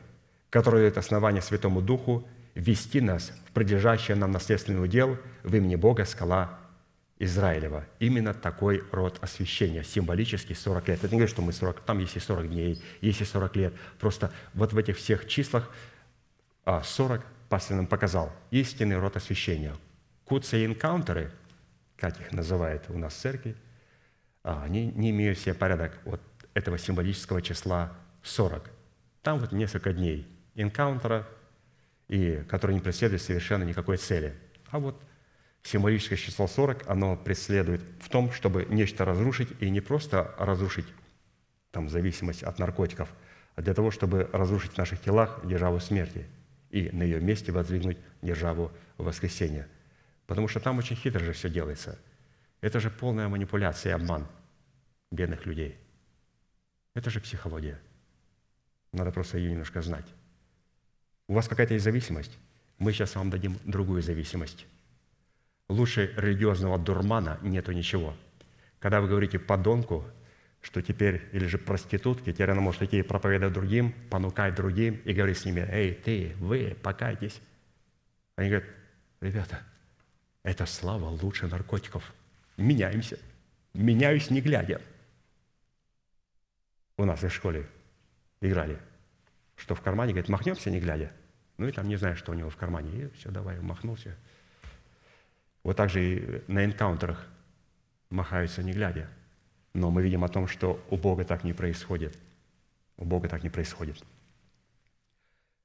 которая дает основание Святому Духу вести нас в предлежащее нам наследственный удел в имени Бога скала Израилева. Именно такой род освящения, символический 40 лет. Это не говорит, что мы 40, там есть и 40 дней, есть и 40 лет. Просто вот в этих всех числах 40 пастор нам показал истинный род освящения. Куцы и энкаунтеры, как их называют у нас в церкви, а, они не имеют себе порядок вот этого символического числа 40. Там вот несколько дней энкаунтера, и который не преследует совершенно никакой цели. А вот символическое число 40, оно преследует в том, чтобы нечто разрушить, и не просто разрушить там, зависимость от наркотиков, а для того, чтобы разрушить в наших телах державу смерти и на ее месте воздвигнуть державу воскресения. Потому что там очень хитро же все делается. Это же полная манипуляция и обман бедных людей. Это же психология. Надо просто ее немножко знать. У вас какая-то есть зависимость? Мы сейчас вам дадим другую зависимость. Лучше религиозного дурмана нету ничего. Когда вы говорите подонку, что теперь, или же проститутке, теперь она может идти и проповедовать другим, понукать другим и говорить с ними, «Эй, ты, вы, покайтесь». Они говорят, ребята, это слава лучше наркотиков. Меняемся. Меняюсь не глядя. У нас в школе играли, что в кармане, говорит, махнемся не глядя. Ну и там не знаю, что у него в кармане. И все, давай, махнулся. Вот так же и на энкаунтерах махаются не глядя. Но мы видим о том, что у Бога так не происходит. У Бога так не происходит.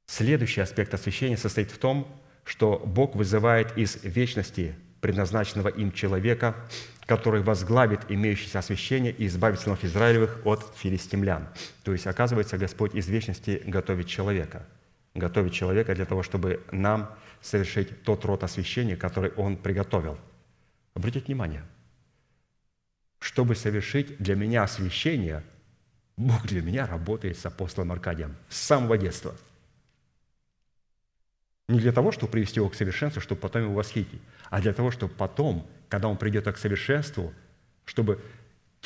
Следующий аспект освящения состоит в том, что Бог вызывает из вечности предназначенного им человека, который возглавит имеющееся освящение и избавит сынов Израилевых от филистимлян. То есть, оказывается, Господь из вечности готовит человека. Готовит человека для того, чтобы нам совершить тот род освящения, который Он приготовил. Обратите внимание, чтобы совершить для меня освящение, Бог для меня работает с апостолом Аркадием с самого детства. Не для того, чтобы привести его к совершенству, чтобы потом его восхитить, а для того, чтобы потом, когда он придет к совершенству, чтобы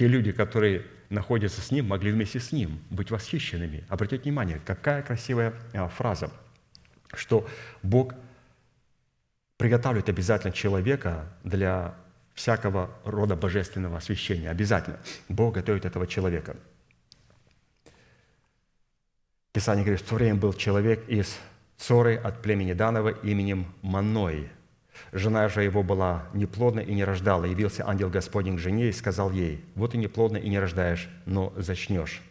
те люди, которые находятся с ним, могли вместе с ним быть восхищенными. Обратите внимание, какая красивая а, фраза, что Бог приготавливает обязательно человека для всякого рода божественного освящения. Обязательно. Бог готовит этого человека. Писание говорит, в то время был человек из Цоры от племени Данова именем Маной. Жена же его была неплодна и не рождала. Явился ангел Господень к жене и сказал ей, вот и неплодна и не рождаешь, но зачнешь.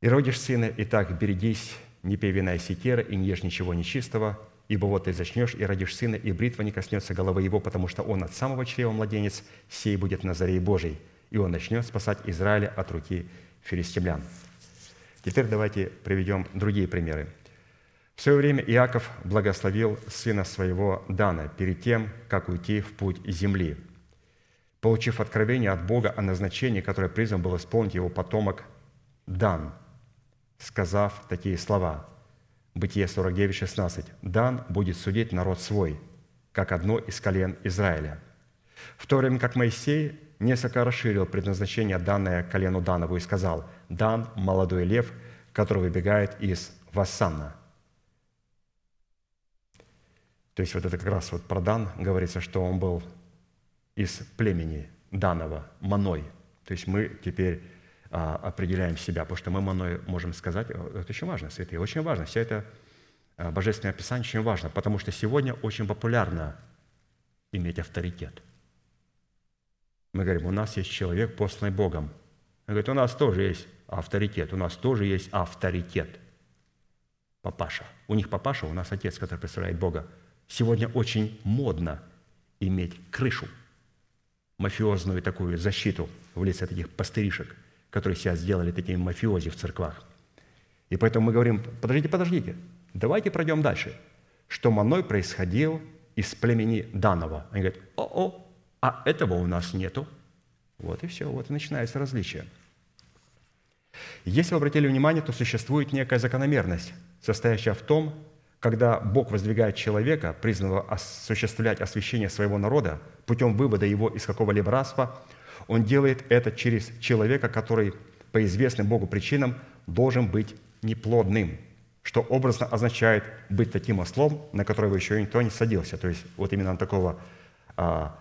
И родишь сына, и так берегись, не пей вина и сетера, и не ешь ничего нечистого, ибо вот ты зачнешь и родишь сына, и бритва не коснется головы его, потому что он от самого чрева младенец, сей будет на заре Божий, и он начнет спасать Израиля от руки филистимлян». Теперь давайте приведем другие примеры. В свое время Иаков благословил сына своего Дана перед тем, как уйти в путь земли. Получив откровение от Бога о назначении, которое призван был исполнить его потомок Дан, сказав такие слова. Бытие 49, 16. «Дан будет судить народ свой, как одно из колен Израиля». В то время как Моисей несколько расширил предназначение, данное колену Данову, и сказал, «Дан – молодой лев, который выбегает из Вассана». То есть вот это как раз вот про Дан говорится, что он был из племени Данова, Маной. То есть мы теперь а, определяем себя, потому что мы Маной можем сказать, это очень важно, святые, очень важно. Все это а, божественное описание очень важно, потому что сегодня очень популярно иметь авторитет. Мы говорим, у нас есть человек, посланный Богом. Он говорит, у нас тоже есть авторитет, у нас тоже есть авторитет. Папаша. У них папаша, у нас отец, который представляет Бога. Сегодня очень модно иметь крышу. мафиозную такую защиту в лице таких пастыришек, которые себя сделали такими мафиози в церквах. И поэтому мы говорим, подождите, подождите, давайте пройдем дальше. Что Маной происходил из племени Данова. Они говорят, о-о, а этого у нас нету. Вот и все, вот и начинается различие. Если вы обратили внимание, то существует некая закономерность, состоящая в том, когда Бог воздвигает человека, признанного осуществлять освящение своего народа путем вывода его из какого-либо рабства, Он делает это через человека, который по известным Богу причинам должен быть неплодным, что образно означает быть таким ослом, на которого еще никто не садился. То есть вот именно на такого а,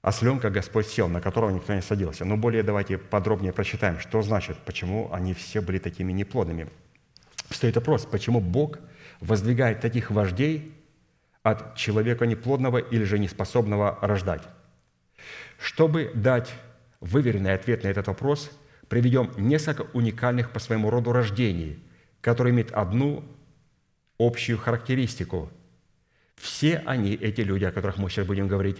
осленка Господь сел, на которого никто не садился. Но более давайте подробнее прочитаем, что значит, почему они все были такими неплодными. Стоит вопрос, почему Бог – воздвигает таких вождей от человека неплодного или же неспособного рождать. Чтобы дать выверенный ответ на этот вопрос, приведем несколько уникальных по своему роду рождений, которые имеют одну общую характеристику. Все они, эти люди, о которых мы сейчас будем говорить,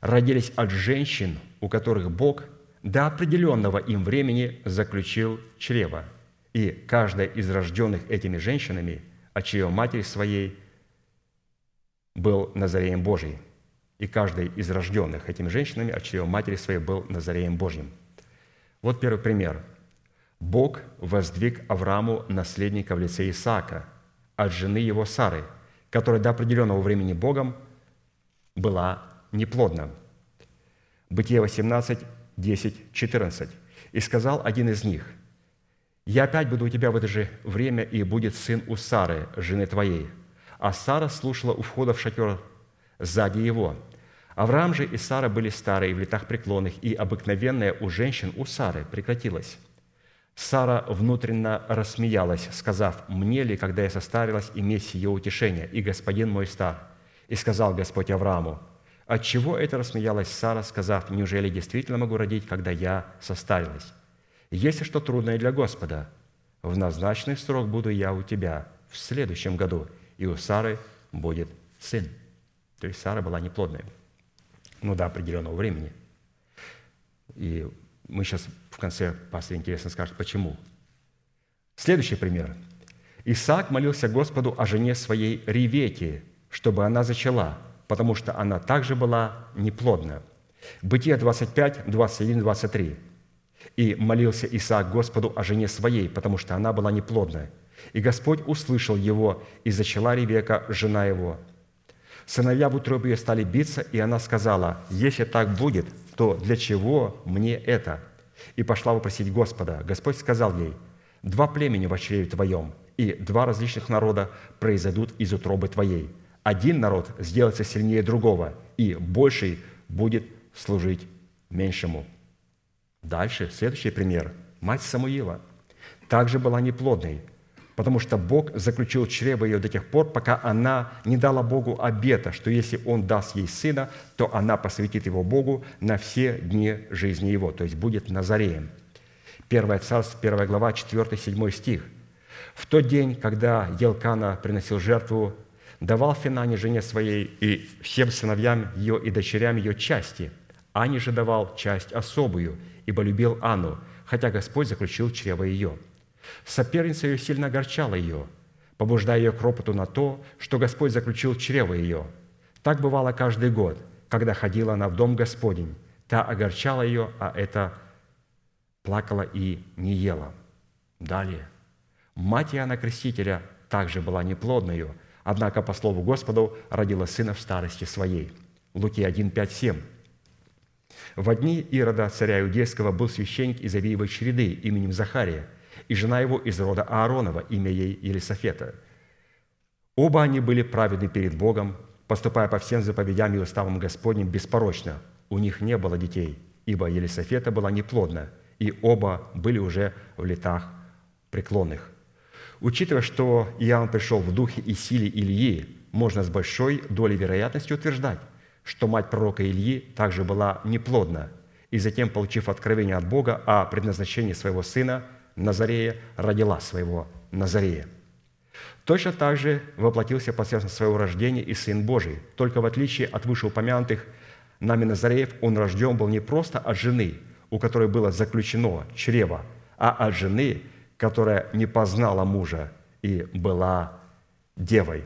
родились от женщин, у которых Бог до определенного им времени заключил чрево. И каждая из рожденных этими женщинами от чьей матери своей был Назареем Божий. И каждый из рожденных этими женщинами от чьей матери своей был Назареем Божьим. Вот первый пример. Бог воздвиг Аврааму наследника в лице Исаака от жены его Сары, которая до определенного времени Богом была неплодна. Бытие 18, 10, 14. «И сказал один из них, я опять буду у тебя в это же время, и будет сын у Сары, жены твоей». А Сара слушала у входа в шатер сзади его. Авраам же и Сара были старые в летах преклонных, и обыкновенная у женщин у Сары прекратилась. Сара внутренно рассмеялась, сказав, «Мне ли, когда я состарилась, иметь ее утешение, и господин мой стар?» И сказал Господь Аврааму, «Отчего это рассмеялась Сара, сказав, неужели действительно могу родить, когда я состарилась?» Если что трудное для Господа, в назначенный срок буду я у тебя в следующем году, и у Сары будет сын. То есть Сара была неплодной, ну до определенного времени. И мы сейчас в конце пастор интересно скажет, почему. Следующий пример. Исаак молился Господу о жене своей Ревете, чтобы она зачала, потому что она также была неплодна. Бытие 25, 21, 23. И молился Исаак Господу о жене своей, потому что она была неплодная. И Господь услышал его, и зачала Ревека, жена его. Сыновья в утробе ее стали биться, и она сказала, «Если так будет, то для чего мне это?» И пошла вопросить Господа. Господь сказал ей, «Два племени в чреве твоем, и два различных народа произойдут из утробы твоей. Один народ сделается сильнее другого, и больший будет служить меньшему». Дальше, следующий пример. Мать Самуила также была неплодной, потому что Бог заключил чрево ее до тех пор, пока она не дала Богу обета, что если Он даст ей сына, то она посвятит его Богу на все дни жизни его, то есть будет Назареем. Первое царство, первая глава, 4-7 стих. «В тот день, когда Елкана приносил жертву, давал Финане жене своей и всем сыновьям ее и дочерям ее части, Ане же давал часть особую, ибо любил Анну, хотя Господь заключил чрево ее. Соперница ее сильно огорчала ее, побуждая ее к ропоту на то, что Господь заключил чрево ее. Так бывало каждый год, когда ходила она в дом Господень. Та огорчала ее, а это плакала и не ела. Далее. Мать Иоанна Крестителя также была неплодною, однако, по слову Господу, родила сына в старости своей. Луки 1, 5, 7. В одни Ирода, царя Иудейского, был священник из Авиевой череды именем Захария, и жена его из рода Ааронова, имя ей Елисофета. Оба они были праведны перед Богом, поступая по всем заповедям и уставам Господним беспорочно. У них не было детей, ибо Елисофета была неплодна, и оба были уже в летах преклонных. Учитывая, что Иоанн пришел в духе и силе Ильи, можно с большой долей вероятности утверждать, что мать пророка Ильи также была неплодна, и затем, получив откровение от Бога о предназначении своего сына, Назарея родила своего Назарея. Точно так же воплотился посредством своего рождения и Сын Божий, только в отличие от вышеупомянутых Нами Назареев он рожден был не просто от жены, у которой было заключено чрево, а от жены, которая не познала мужа и была девой.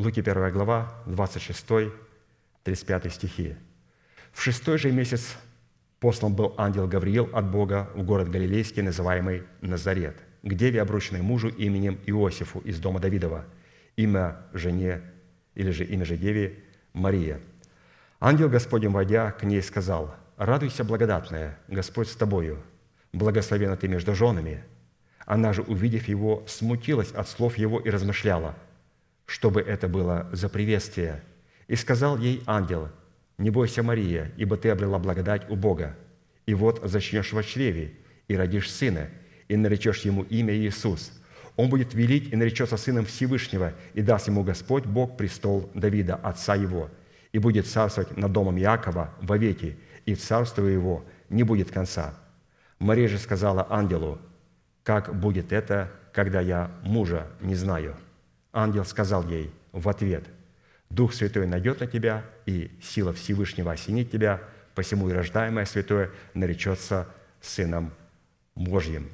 Луки 1 глава, 26, 35 стихи. В шестой же месяц послан был ангел Гавриил от Бога в город Галилейский, называемый Назарет, к деве, обрученной мужу именем Иосифу из дома Давидова, имя жене или же имя же деве Мария. Ангел Господень, войдя к ней, сказал, «Радуйся, благодатная, Господь с тобою, благословена ты между женами». Она же, увидев его, смутилась от слов его и размышляла, чтобы это было за приветствие. И сказал ей ангел, «Не бойся, Мария, ибо ты обрела благодать у Бога. И вот зачнешь во чреве, и родишь сына, и наречешь ему имя Иисус. Он будет велить и наречется сыном Всевышнего, и даст ему Господь Бог престол Давида, отца его, и будет царствовать над домом Иакова вовеки, и царство его не будет конца». Мария же сказала ангелу, «Как будет это, когда я мужа не знаю?» Ангел сказал ей в ответ, «Дух Святой найдет на тебя, и сила Всевышнего осенит тебя, посему и рождаемое Святое наречется Сыном Божьим».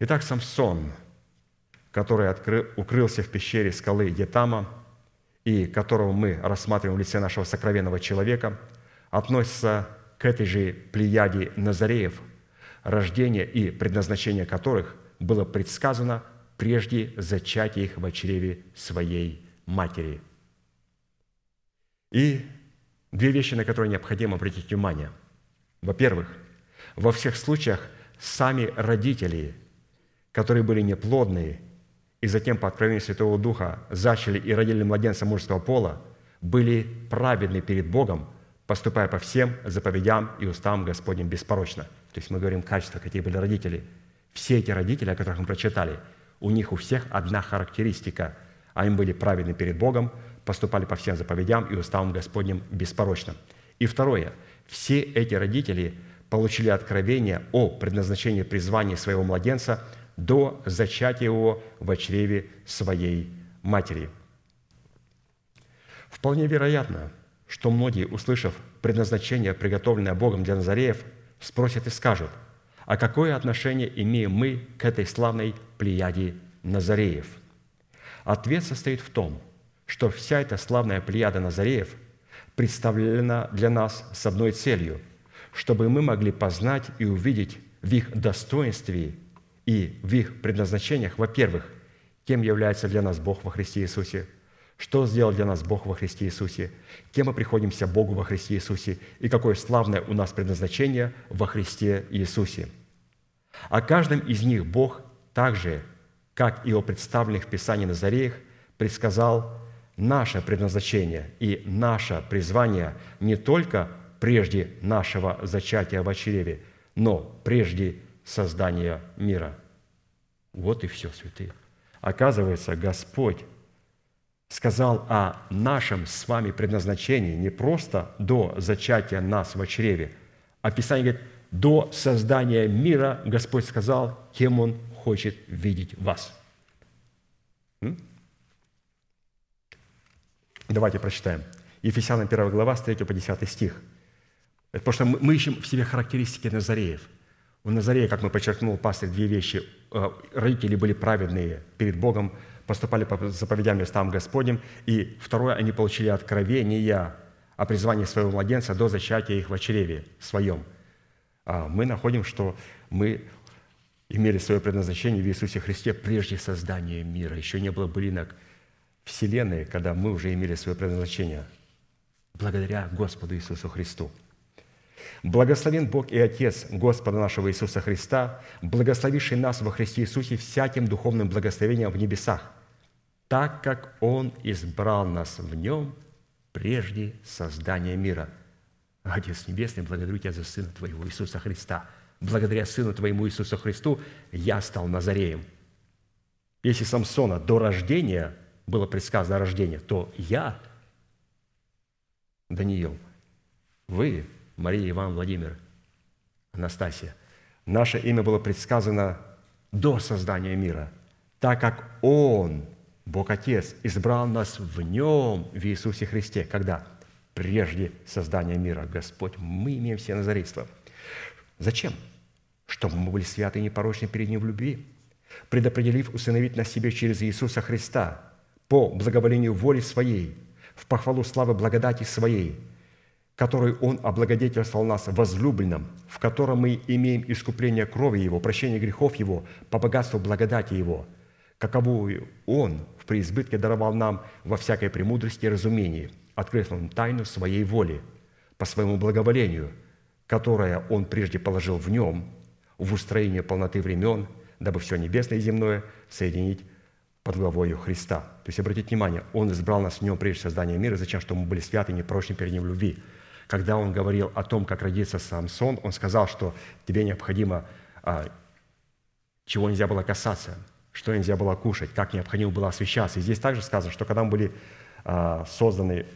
Итак, Самсон, который откры- укрылся в пещере скалы Етама, и которого мы рассматриваем в лице нашего сокровенного человека, относится к этой же плеяде Назареев, рождение и предназначение которых было предсказано прежде зачатия их в чреве своей матери. И две вещи, на которые необходимо обратить внимание. Во-первых, во всех случаях сами родители, которые были неплодные, и затем по откровению Святого Духа зачали и родили младенца мужского пола, были праведны перед Богом, поступая по всем заповедям и устам Господним беспорочно. То есть мы говорим качества, какие были родители. Все эти родители, о которых мы прочитали, у них у всех одна характеристика. Они были праведны перед Богом, поступали по всем заповедям и уставам Господним беспорочно. И второе. Все эти родители получили откровение о предназначении призвания своего младенца до зачатия его в чреве своей матери. Вполне вероятно, что многие, услышав предназначение, приготовленное Богом для Назареев, спросят и скажут, а какое отношение имеем мы к этой славной плеяде Назареев? Ответ состоит в том, что вся эта славная плеяда Назареев представлена для нас с одной целью, чтобы мы могли познать и увидеть в их достоинстве и в их предназначениях, во-первых, кем является для нас Бог во Христе Иисусе, что сделал для нас Бог во Христе Иисусе, кем мы приходимся Богу во Христе Иисусе и какое славное у нас предназначение во Христе Иисусе. О каждом из них Бог также, как и о представленных в Писании Назареях, предсказал наше предназначение и наше призвание не только прежде нашего зачатия в чреве, но прежде создания мира. Вот и все, святые. Оказывается, Господь сказал о нашем с вами предназначении не просто до зачатия нас в чреве, а Писание говорит, до создания мира Господь сказал, кем Он хочет видеть вас. Давайте прочитаем. Ефесянам 1 глава, с 3 по 10 стих. Это потому что мы- ищем в себе характеристики Назареев. У Назарея, как мы подчеркнул, пастырь, две вещи. Э, Родители были праведные перед Богом, поступали по заповедям и Господним. И второе, они получили откровение о призвании своего младенца до зачатия их в чреве своем. А мы находим, что мы имели свое предназначение в Иисусе Христе прежде создания мира. Еще не было былинок Вселенной, когда мы уже имели свое предназначение. Благодаря Господу Иисусу Христу. Благословен Бог и Отец Господа нашего Иисуса Христа, благословивший нас во Христе Иисусе всяким духовным благословением в небесах, так как Он избрал нас в Нем прежде создания мира. Отец Небесный, благодарю Тебя за Сына Твоего Иисуса Христа. Благодаря Сыну Твоему Иисусу Христу я стал Назареем. Если Самсона до рождения было предсказано рождение, то я, Даниил, вы, Мария, Иван, Владимир, Анастасия, наше имя было предсказано до создания мира, так как Он Бог Отец избрал нас в Нем, в Иисусе Христе. Когда? Прежде создания мира. Господь, мы имеем все назарейства. Зачем? Чтобы мы были святы и непорочны перед Ним в любви, предопределив усыновить нас себе через Иисуса Христа по благоволению воли Своей, в похвалу славы благодати Своей, которой Он облагодетельствовал нас возлюбленным, в котором мы имеем искупление крови Его, прощение грехов Его, по богатству благодати Его, каковую Он в преизбытке даровал нам во всякой премудрости и разумении, открыв нам тайну Своей воли, по Своему благоволению, которое Он прежде положил в Нем, в устроение полноты времен, дабы все небесное и земное соединить под главою Христа. То есть, обратите внимание, Он избрал нас в Нем прежде создания мира. Зачем? Чтобы мы были святы и непорочны перед Ним в любви. Когда Он говорил о том, как родится Самсон, Он сказал, что тебе необходимо, а, чего нельзя было касаться, что нельзя было кушать, как необходимо было освещаться. И здесь также сказано, что когда мы были а, созданы,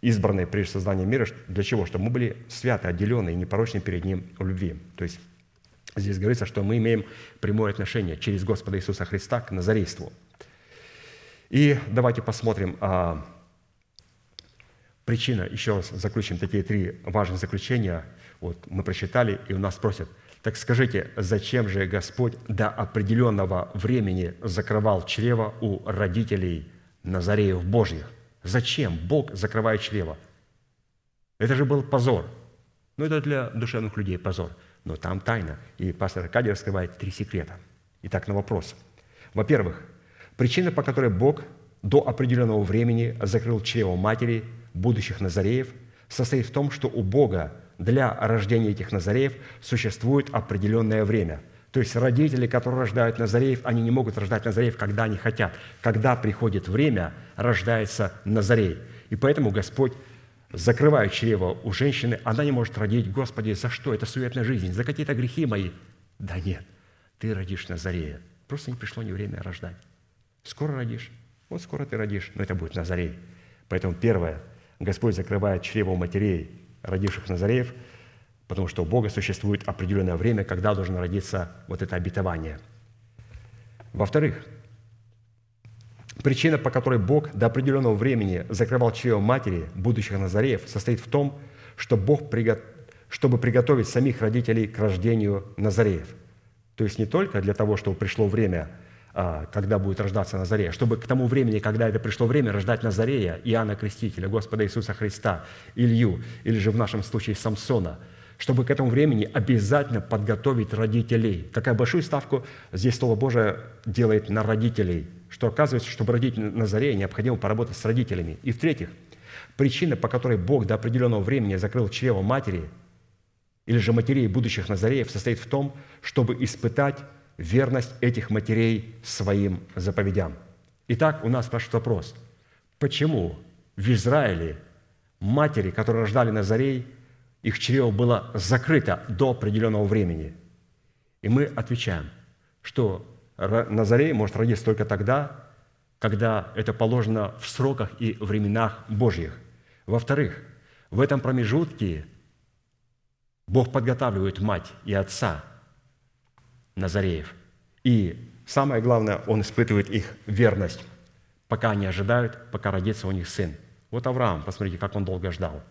избранные прежде создания мира, для чего? Чтобы мы были святы, отделенные непорочны перед Ним в любви. То есть Здесь говорится, что мы имеем прямое отношение через Господа Иисуса Христа к назарейству. И давайте посмотрим а, причина, еще раз заключим такие три важных заключения. Вот мы прочитали, и у нас спросят, так скажите, зачем же Господь до определенного времени закрывал чрево у родителей Назареев Божьих? Зачем Бог закрывает чрево? Это же был позор. Ну, это для душевных людей позор – но там тайна. И пастор Аркадий раскрывает три секрета. Итак, на вопрос. Во-первых, причина, по которой Бог до определенного времени закрыл чрево матери будущих Назареев, состоит в том, что у Бога для рождения этих Назареев существует определенное время. То есть родители, которые рождают Назареев, они не могут рождать Назареев, когда они хотят. Когда приходит время, рождается Назарей. И поэтому Господь закрывают чрево у женщины, она не может родить. Господи, за что? Это суетная жизнь, за какие-то грехи мои. Да нет, ты родишь Назарея. Просто не пришло не время рождать. Скоро родишь. Вот скоро ты родишь, но это будет Назарей. Поэтому первое, Господь закрывает чрево у матерей, родивших Назареев, потому что у Бога существует определенное время, когда должно родиться вот это обетование. Во-вторых, Причина, по которой Бог до определенного времени закрывал чрево матери будущих Назареев, состоит в том, что Бог, чтобы приготовить самих родителей к рождению Назареев. То есть не только для того, чтобы пришло время, а, когда будет рождаться Назарея, чтобы к тому времени, когда это пришло время, рождать Назарея, Иоанна Крестителя, Господа Иисуса Христа, Илью, или же в нашем случае Самсона, чтобы к этому времени обязательно подготовить родителей. Какая большую ставку здесь Слово Божие делает на родителей – что оказывается, чтобы родить Назарея, необходимо поработать с родителями. И в-третьих, причина, по которой Бог до определенного времени закрыл чрево матери или же матерей будущих Назареев, состоит в том, чтобы испытать верность этих матерей своим заповедям. Итак, у нас спрашивают вопрос, почему в Израиле матери, которые рождали Назарей, их чрево было закрыто до определенного времени? И мы отвечаем, что Назарей может родиться только тогда, когда это положено в сроках и временах Божьих. Во-вторых, в этом промежутке Бог подготавливает мать и отца Назареев. И самое главное, Он испытывает их верность, пока они ожидают, пока родится у них сын. Вот Авраам, посмотрите, как он долго ждал.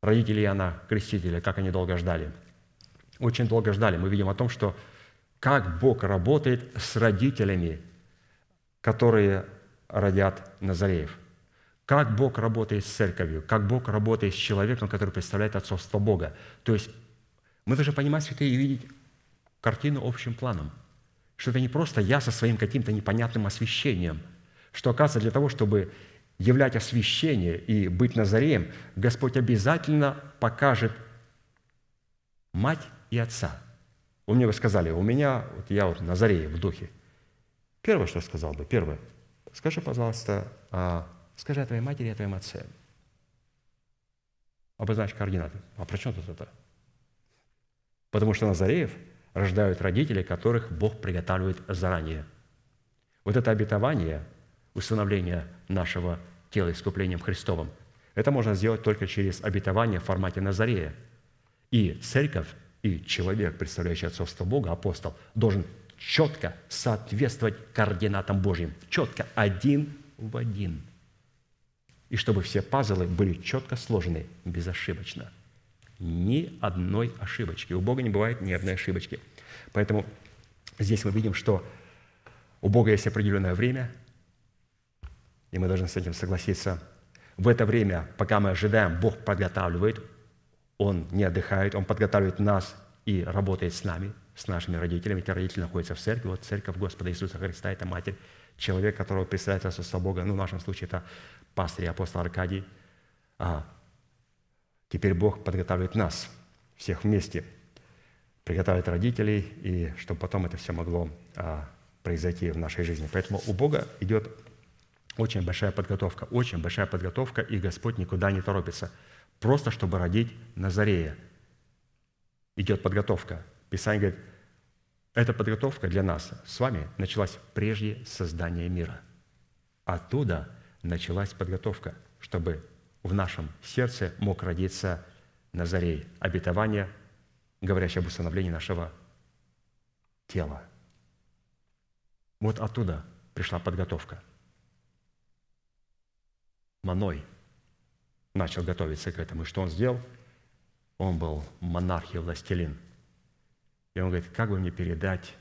Родители Иоанна Крестителя, как они долго ждали. Очень долго ждали. Мы видим о том, что как Бог работает с родителями, которые родят Назареев. Как Бог работает с церковью, как Бог работает с человеком, который представляет отцовство Бога. То есть мы должны понимать, святые, и видеть картину общим планом. Что это не просто я со своим каким-то непонятным освящением, что, оказывается, для того, чтобы являть освящение и быть Назареем, Господь обязательно покажет мать и отца – вы мне бы сказали, у меня, вот я вот на заре в духе. Первое, что я сказал бы, первое, скажи, пожалуйста, а, скажи о твоей матери и о твоем отце. Обозначь координаты. А при чем тут это? Потому что Назареев рождают родители, которых Бог приготавливает заранее. Вот это обетование, установление нашего тела искуплением Христовым, это можно сделать только через обетование в формате Назарея. И церковь и человек, представляющий отцовство Бога, апостол, должен четко соответствовать координатам Божьим. Четко, один в один. И чтобы все пазлы были четко сложены, безошибочно. Ни одной ошибочки. У Бога не бывает ни одной ошибочки. Поэтому здесь мы видим, что у Бога есть определенное время, и мы должны с этим согласиться. В это время, пока мы ожидаем, Бог подготавливает, Он не отдыхает, Он подготавливает нас и работает с нами, с нашими родителями. Эти родители находятся в церкви. Вот церковь Господа Иисуса Христа – это матерь, человек, которого Отца Бога. Ну, в нашем случае это пастырь апостол Аркадий. А теперь Бог подготавливает нас, всех вместе, приготовит родителей, и чтобы потом это все могло а, произойти в нашей жизни. Поэтому у Бога идет очень большая подготовка, очень большая подготовка, и Господь никуда не торопится. Просто чтобы родить Назарея. Идет подготовка. Писание говорит, эта подготовка для нас с вами началась прежде создания мира. Оттуда началась подготовка, чтобы в нашем сердце мог родиться Назарей, обетование, говорящее об установлении нашего тела. Вот оттуда пришла подготовка. Маной начал готовиться к этому. И что он сделал? Он был монарх и властелин – и он говорит, как бы мне передать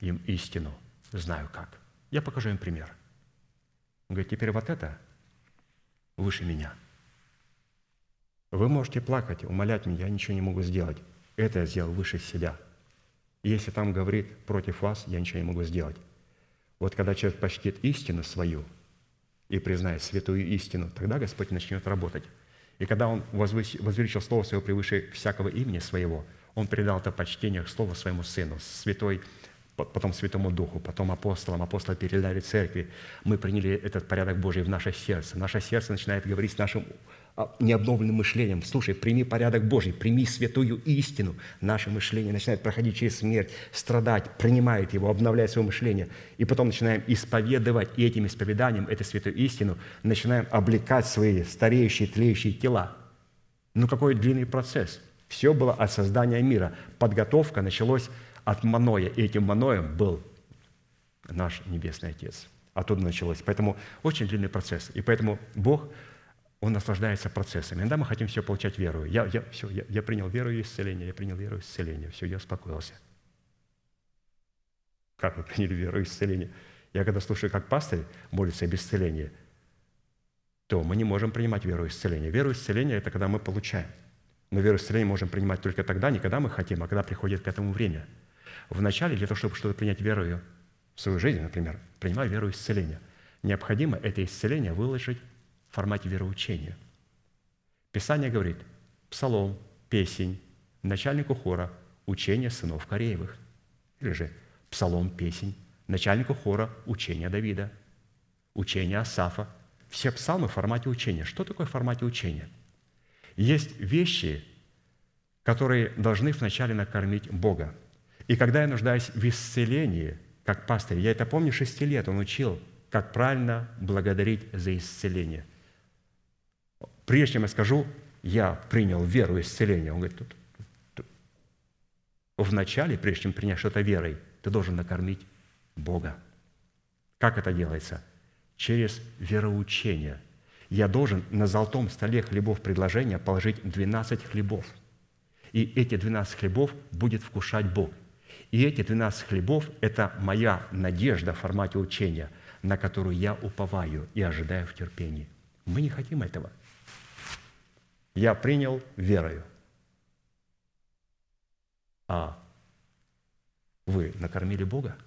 им истину? Знаю как. Я покажу им пример. Он говорит, теперь вот это выше меня. Вы можете плакать, умолять меня, я ничего не могу сделать. Это я сделал выше себя. И если там говорит против вас, я ничего не могу сделать. Вот когда человек почтит истину свою и признает святую истину, тогда Господь начнет работать. И когда он возвеличил Слово Свое превыше всякого имени Своего – он передал это почтение к Слову своему Сыну, святой, потом Святому Духу, потом апостолам, апостолы передали церкви. Мы приняли этот порядок Божий в наше сердце. Наше сердце начинает говорить с нашим необновленным мышлением. Слушай, прими порядок Божий, прими святую истину. Наше мышление начинает проходить через смерть, страдать, принимает его, обновляет свое мышление. И потом начинаем исповедовать, и этим исповеданием, эту святую истину, начинаем облекать свои стареющие, тлеющие тела. Ну, какой длинный процесс – все было от создания мира. Подготовка началась от Маноя, и этим Маноем был наш Небесный Отец. Оттуда началось. Поэтому очень длинный процесс. И поэтому Бог, Он наслаждается процессами. Иногда мы хотим все получать верою. Я, я, все, я, я принял веру и исцеление, я принял веру и исцеление. Все, я успокоился. Как вы приняли веру и исцеление? Я когда слушаю, как пастырь молится об исцелении, то мы не можем принимать веру и исцеление. Веру и исцеление – это когда мы получаем – но веру исцеления можем принимать только тогда, не когда мы хотим, а когда приходит к этому время. Вначале, для того, чтобы что-то принять верою в свою жизнь, например, принимай веру исцеления, необходимо это исцеление выложить в формате вероучения. Писание говорит, псалом, песень, начальнику хора, учение сынов Кореевых. Или же псалом, песень, начальнику хора, учение Давида, учение Асафа. Все псалмы в формате учения. Что такое в формате учения – есть вещи, которые должны вначале накормить Бога. И когда я нуждаюсь в исцелении, как пастырь, я это помню, шести лет он учил, как правильно благодарить за исцеление. Прежде чем я скажу, я принял веру исцеления, он говорит, тут, тут, вначале, прежде чем принять что-то верой, ты должен накормить Бога. Как это делается? Через вероучение – я должен на золотом столе хлебов предложения положить 12 хлебов. И эти 12 хлебов будет вкушать Бог. И эти 12 хлебов – это моя надежда в формате учения, на которую я уповаю и ожидаю в терпении. Мы не хотим этого. Я принял верою. А вы накормили Бога?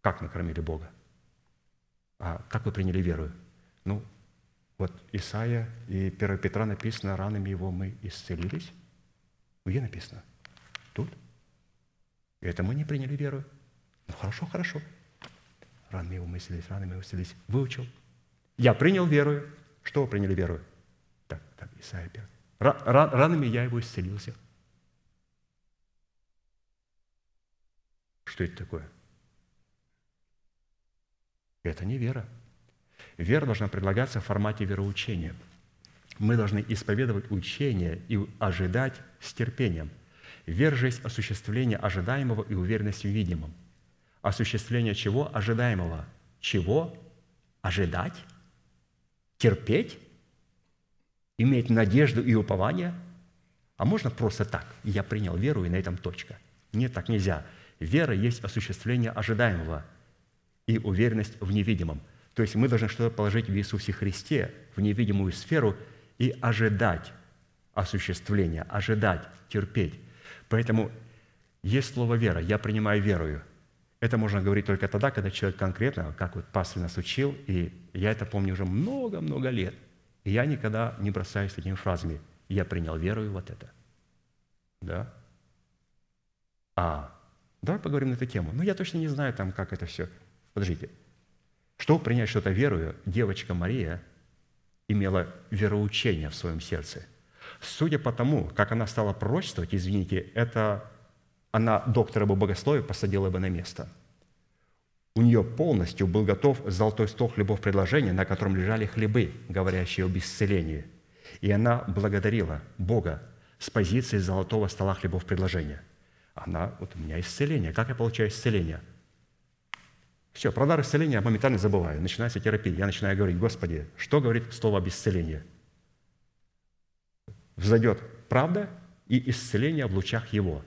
Как накормили Бога? А как вы приняли верою? Ну, вот Исаия и 1 Петра написано, ранами его мы исцелились. Где написано? Тут. И это мы не приняли веру. Ну, хорошо, хорошо. Ранами его мы исцелились, ранами его исцелились. Выучил. Я принял веру. Что вы приняли веру? Так, так, Исаия 1. Ранами я его исцелился. Что это такое? Это не вера. Вера должна предлагаться в формате вероучения. Мы должны исповедовать учение и ожидать с терпением. Вера же есть осуществление ожидаемого и уверенности в видимом. Осуществление чего? Ожидаемого. Чего? Ожидать? Терпеть? Иметь надежду и упование? А можно просто так? Я принял веру, и на этом точка. Нет, так нельзя. Вера есть осуществление ожидаемого и уверенность в невидимом. То есть мы должны что-то положить в Иисусе Христе, в невидимую сферу, и ожидать осуществления, ожидать, терпеть. Поэтому есть слово «вера». Я принимаю верою. Это можно говорить только тогда, когда человек конкретно, как вот пастор нас учил, и я это помню уже много-много лет. Я никогда не бросаюсь такими фразами. Я принял верою вот это. Да? А, давай поговорим на эту тему. Ну, я точно не знаю там, как это все. Подождите. Чтобы принять что-то верою, девочка Мария имела вероучение в своем сердце. Судя по тому, как она стала пророчествовать, извините, это она доктора бы богословия посадила бы на место. У нее полностью был готов золотой стол хлебов предложения, на котором лежали хлебы, говорящие об исцелении. И она благодарила Бога с позиции золотого стола хлебов предложения. Она, вот у меня исцеление. Как я получаю исцеление? Все, про дар исцеления я моментально забываю. Начинается терапия. Я начинаю говорить, Господи, что говорит слово об исцелении? Взойдет правда и исцеление в лучах Его.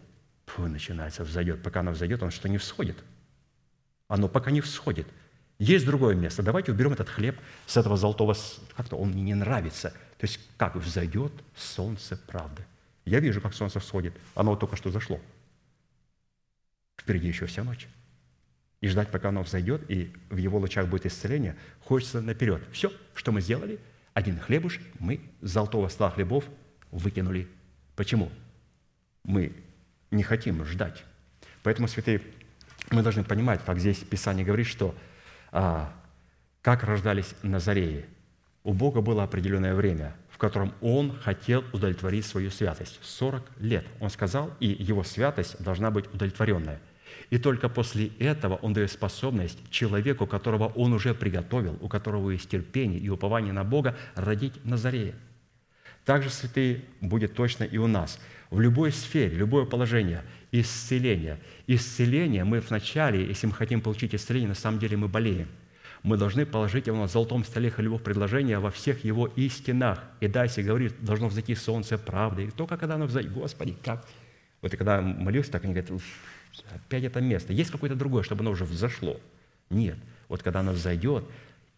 Фу, начинается, взойдет. Пока она взойдет, он что не всходит. Оно пока не всходит. Есть другое место. Давайте уберем этот хлеб с этого золотого... Как-то он мне не нравится. То есть как взойдет солнце правды. Я вижу, как солнце всходит. Оно вот только что зашло. Впереди еще вся ночь. И ждать, пока оно взойдет, и в его лучах будет исцеление, хочется наперед. Все, что мы сделали, один хлебушек мы с золотого стола хлебов выкинули. Почему? Мы не хотим ждать. Поэтому, святые, мы должны понимать, как здесь Писание говорит, что а, как рождались Назареи. У Бога было определенное время, в котором Он хотел удовлетворить свою святость. 40 лет. Он сказал, и Его святость должна быть удовлетворенная. И только после этого Он дает способность человеку, которого Он уже приготовил, у которого есть терпение и упование на Бога, родить Назарея. Также, святые, будет точно и у нас. В любой сфере, любое положение, исцеление. Исцеление мы вначале, если мы хотим получить исцеление, на самом деле мы болеем. Мы должны положить его на золотом столе хлебов предложения во всех его истинах. И дальше говорит, должно взойти солнце правды. И только когда оно взойдет, Господи, как? Вот и когда молился, так они говорят, «Уф, опять это место. Есть какое-то другое, чтобы оно уже взошло? Нет. Вот когда оно взойдет,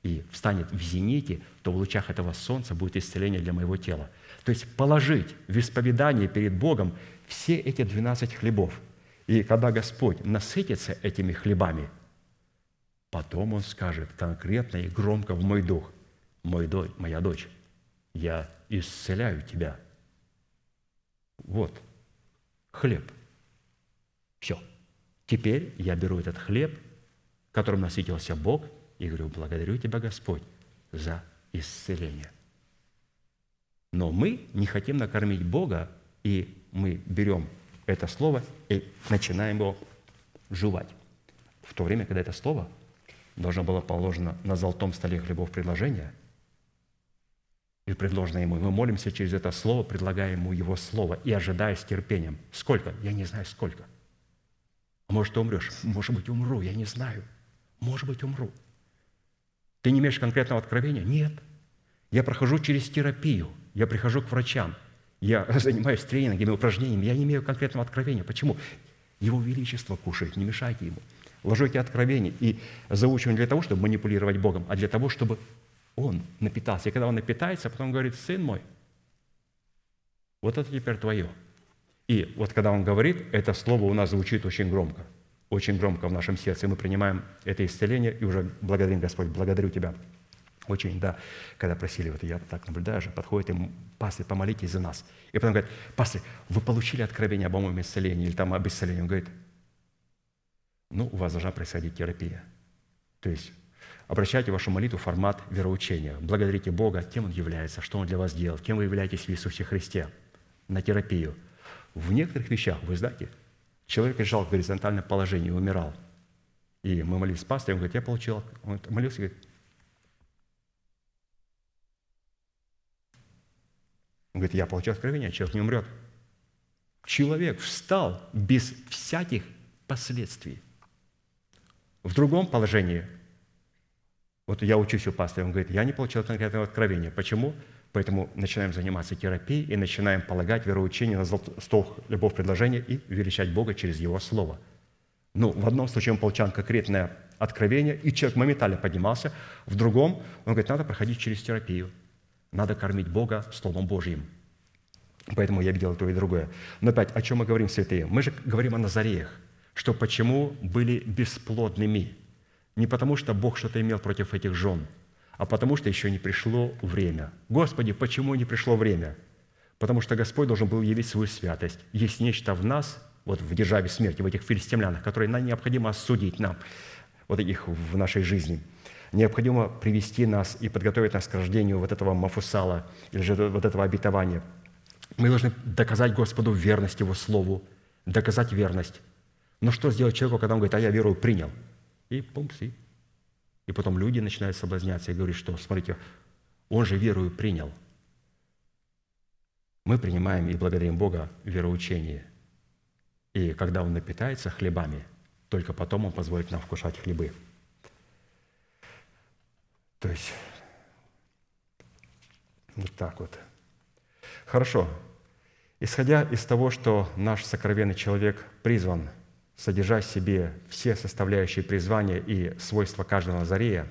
и встанет в зените, то в лучах этого солнца будет исцеление для моего тела. То есть положить в исповедание перед Богом все эти 12 хлебов. И когда Господь насытится этими хлебами, потом Он скажет конкретно и громко в мой дух, мой дочь, моя дочь, я исцеляю тебя. Вот, хлеб. Все. Теперь я беру этот хлеб, которым насытился Бог, и говорю, благодарю Тебя, Господь, за исцеление. Но мы не хотим накормить Бога, и мы берем это слово и начинаем его жевать. В то время, когда это слово должно было положено на золотом столе хлебов предложения, и предложено ему, мы молимся через это слово, предлагая ему его слово и ожидая с терпением. Сколько? Я не знаю, сколько. А Может, ты умрешь? Может быть, умру, я не знаю. Может быть, умру. Ты не имеешь конкретного откровения? Нет. Я прохожу через терапию, я прихожу к врачам, я *laughs* занимаюсь тренингами, упражнениями, я не имею конкретного откровения. Почему? Его Величество кушает, не мешайте ему. Ложу эти откровения и заучиваю не для того, чтобы манипулировать Богом, а для того, чтобы он напитался. И когда он напитается, потом говорит, сын мой, вот это теперь твое. И вот когда он говорит, это слово у нас звучит очень громко, очень громко в нашем сердце. И мы принимаем это исцеление и уже благодарим Господь, благодарю Тебя. Очень, да, когда просили, вот я так наблюдаю же, подходит им, пастор, помолитесь за нас. И потом говорит, пастор, вы получили откровение об моем исцелении или там об исцелении? Он говорит, ну, у вас должна происходить терапия. То есть обращайте вашу молитву в формат вероучения. Благодарите Бога, кем Он является, что Он для вас делал, кем вы являетесь в Иисусе Христе на терапию. В некоторых вещах, вы знаете, человек лежал в горизонтальном положении, умирал. И мы молились с он говорит, я получил, он молился, говорит, он говорит, я получил откровение, человек не умрет. Человек встал без всяких последствий. В другом положении, вот я учусь у пастора, он говорит, я не получил конкретного откровения. Почему? Поэтому начинаем заниматься терапией и начинаем полагать вероучение на стол любовь предложения и величать Бога через Его Слово. Ну, в одном случае он получал конкретное откровение, и человек моментально поднимался. В другом он говорит, надо проходить через терапию. Надо кормить Бога Словом Божьим. Поэтому я и то, и другое. Но опять, о чем мы говорим, святые? Мы же говорим о Назареях, что почему были бесплодными. Не потому, что Бог что-то имел против этих жен, а потому, что еще не пришло время. Господи, почему не пришло время? Потому что Господь должен был явить свою святость. Есть нечто в нас, вот в державе смерти, в этих филистимлянах, которые нам необходимо осудить нам, вот их в нашей жизни. Необходимо привести нас и подготовить нас к рождению вот этого Мафусала, или же вот этого обетования. Мы должны доказать Господу верность Его Слову, доказать верность. Но что сделать человеку, когда он говорит, а я верую, принял? И пумс, и, потом люди начинают соблазняться и говорить, что, смотрите, он же верую принял. Мы принимаем и благодарим Бога в вероучении. И когда Он напитается хлебами, только потом Он позволит нам вкушать хлебы. То есть, вот так вот. Хорошо. Исходя из того, что наш сокровенный человек призван содержать в себе все составляющие призвания и свойства каждого Назарея,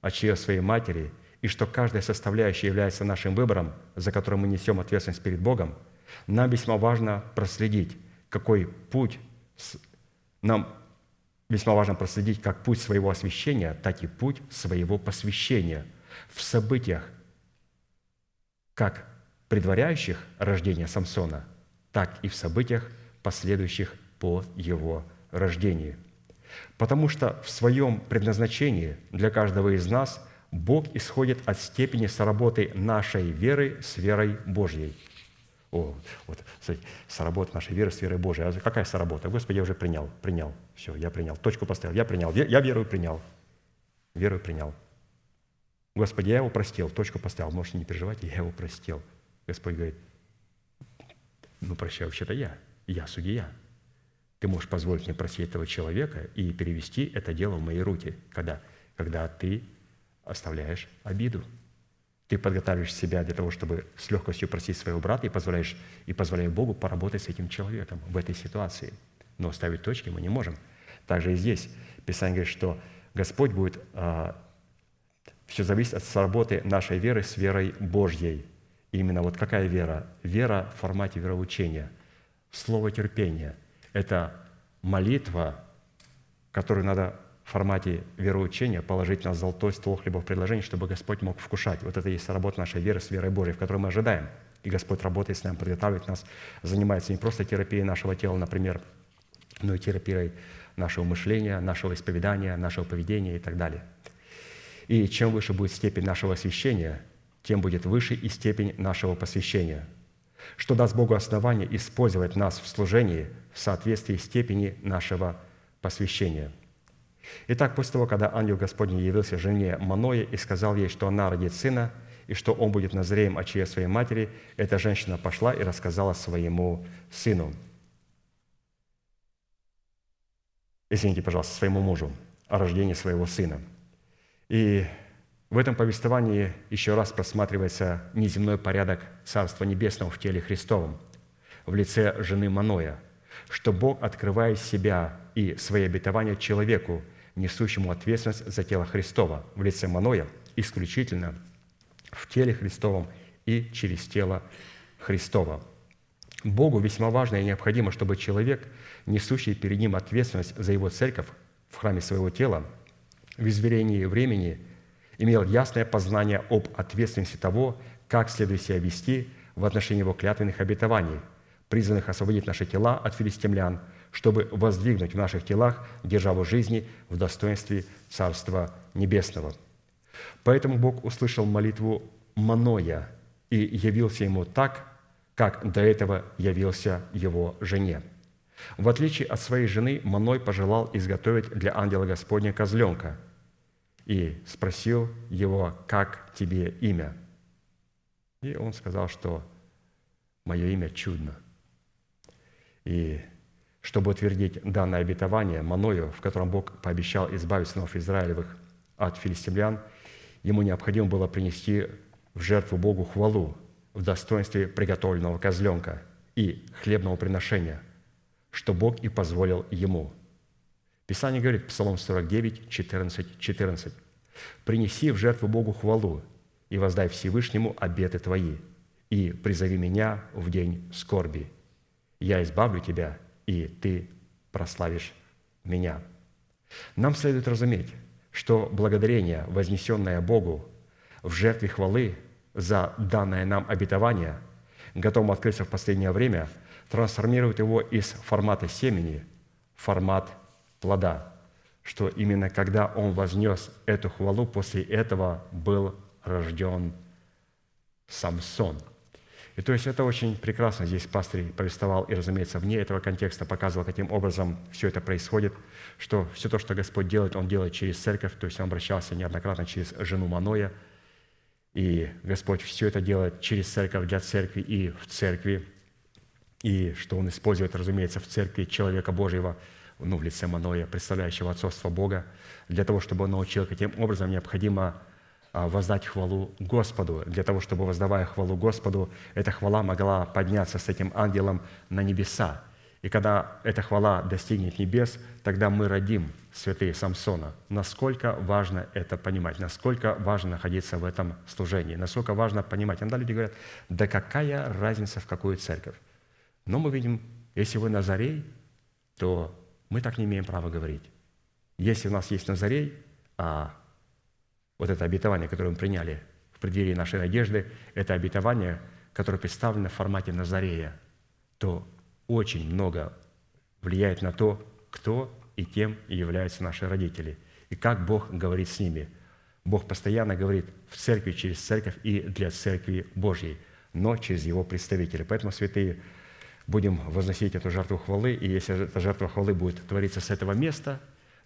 от чьей своей матери, и что каждая составляющая является нашим выбором, за которым мы несем ответственность перед Богом, нам весьма важно проследить, какой путь нам весьма важно проследить как путь своего освящения, так и путь своего посвящения в событиях, как предваряющих рождение Самсона, так и в событиях, последующих по его рождению. Потому что в своем предназначении для каждого из нас Бог исходит от степени соработы нашей веры с верой Божьей. О, вот, смотрите, соработа нашей веры с верой Божьей. А какая соработа? Господи, я уже принял, принял. Все, я принял. Точку поставил, я принял. Я верую, принял. Верую, принял. Господи, я его простил, точку поставил. Можете не переживать, я его простил. Господь говорит, ну, прощай вообще-то я, я судья. Ты можешь позволить мне простить этого человека и перевести это дело в мои руки. Когда? Когда ты оставляешь обиду. Ты подготавливаешь себя для того, чтобы с легкостью простить своего брата и позволяешь, и позволяешь Богу поработать с этим человеком в этой ситуации. Но ставить точки мы не можем. Также и здесь Писание говорит, что Господь будет все зависит от сработы нашей веры с верой Божьей. И именно вот какая вера? Вера в формате вероучения. Слово терпения – это молитва, которую надо в формате вероучения положить на золотой стол хлебопредложений, чтобы Господь мог вкушать. Вот это и есть работа нашей веры с верой Божьей, в которой мы ожидаем. И Господь работает с нами, подготавливает нас, занимается не просто терапией нашего тела, например, но и терапией нашего мышления, нашего исповедания, нашего поведения и так далее. И чем выше будет степень нашего освящения, тем будет выше и степень нашего посвящения, что даст Богу основание использовать нас в служении в соответствии степени нашего посвящения. Итак, после того, когда ангел Господний явился жене Маное и сказал ей, что она родит сына, и что он будет назреем от чьей своей матери, эта женщина пошла и рассказала своему сыну. Извините, пожалуйста, своему мужу о рождении своего сына. И в этом повествовании еще раз просматривается неземной порядок Царства Небесного в теле Христовом в лице жены Маноя, что Бог открывает себя и свои обетования человеку, несущему ответственность за тело Христова в лице Маноя, исключительно в теле Христовом и через тело Христова. Богу весьма важно и необходимо, чтобы человек, несущий перед ним ответственность за его церковь в храме своего тела, в измерении времени имел ясное познание об ответственности того, как следует себя вести в отношении его клятвенных обетований, призванных освободить наши тела от филистимлян, чтобы воздвигнуть в наших телах державу жизни в достоинстве Царства Небесного. Поэтому Бог услышал молитву Маноя и явился ему так, как до этого явился его жене. В отличие от своей жены, Маной пожелал изготовить для ангела Господня козленка и спросил его, как тебе имя? И он сказал, что мое имя чудно. И чтобы утвердить данное обетование Маною, в котором Бог пообещал избавить сынов Израилевых от филистимлян, ему необходимо было принести в жертву Богу хвалу в достоинстве приготовленного козленка и хлебного приношения, что Бог и позволил ему. Писание говорит, Псалом 49, 14, 14. «Принеси в жертву Богу хвалу и воздай Всевышнему обеты твои, и призови меня в день скорби. Я избавлю тебя, и ты прославишь меня». Нам следует разуметь, что благодарение, вознесенное Богу в жертве хвалы за данное нам обетование, готовым открыться в последнее время, трансформирует его из формата семени в формат плода, что именно когда он вознес эту хвалу, после этого был рожден Самсон. И то есть это очень прекрасно. Здесь пастырь повествовал, и, разумеется, вне этого контекста показывал, каким образом все это происходит, что все то, что Господь делает, Он делает через церковь, то есть Он обращался неоднократно через жену Маноя, и Господь все это делает через церковь, для церкви и в церкви, и что Он использует, разумеется, в церкви человека Божьего, ну, в лице Маноя, представляющего отцовство Бога, для того, чтобы он научил, каким образом необходимо воздать хвалу Господу. Для того, чтобы, воздавая хвалу Господу, эта хвала могла подняться с этим ангелом на небеса. И когда эта хвала достигнет небес, тогда мы родим святые Самсона. Насколько важно это понимать, насколько важно находиться в этом служении, насколько важно понимать. Иногда люди говорят, да какая разница, в какую церковь. Но мы видим, если вы Назарей, то мы так не имеем права говорить. Если у нас есть Назарей, а вот это обетование, которое мы приняли в преддверии нашей надежды, это обетование, которое представлено в формате Назарея, то очень много влияет на то, кто и кем являются наши родители, и как Бог говорит с ними. Бог постоянно говорит в церкви, через церковь и для церкви Божьей, но через его представителей. Поэтому, святые, будем возносить эту жертву хвалы, и если эта жертва хвалы будет твориться с этого места,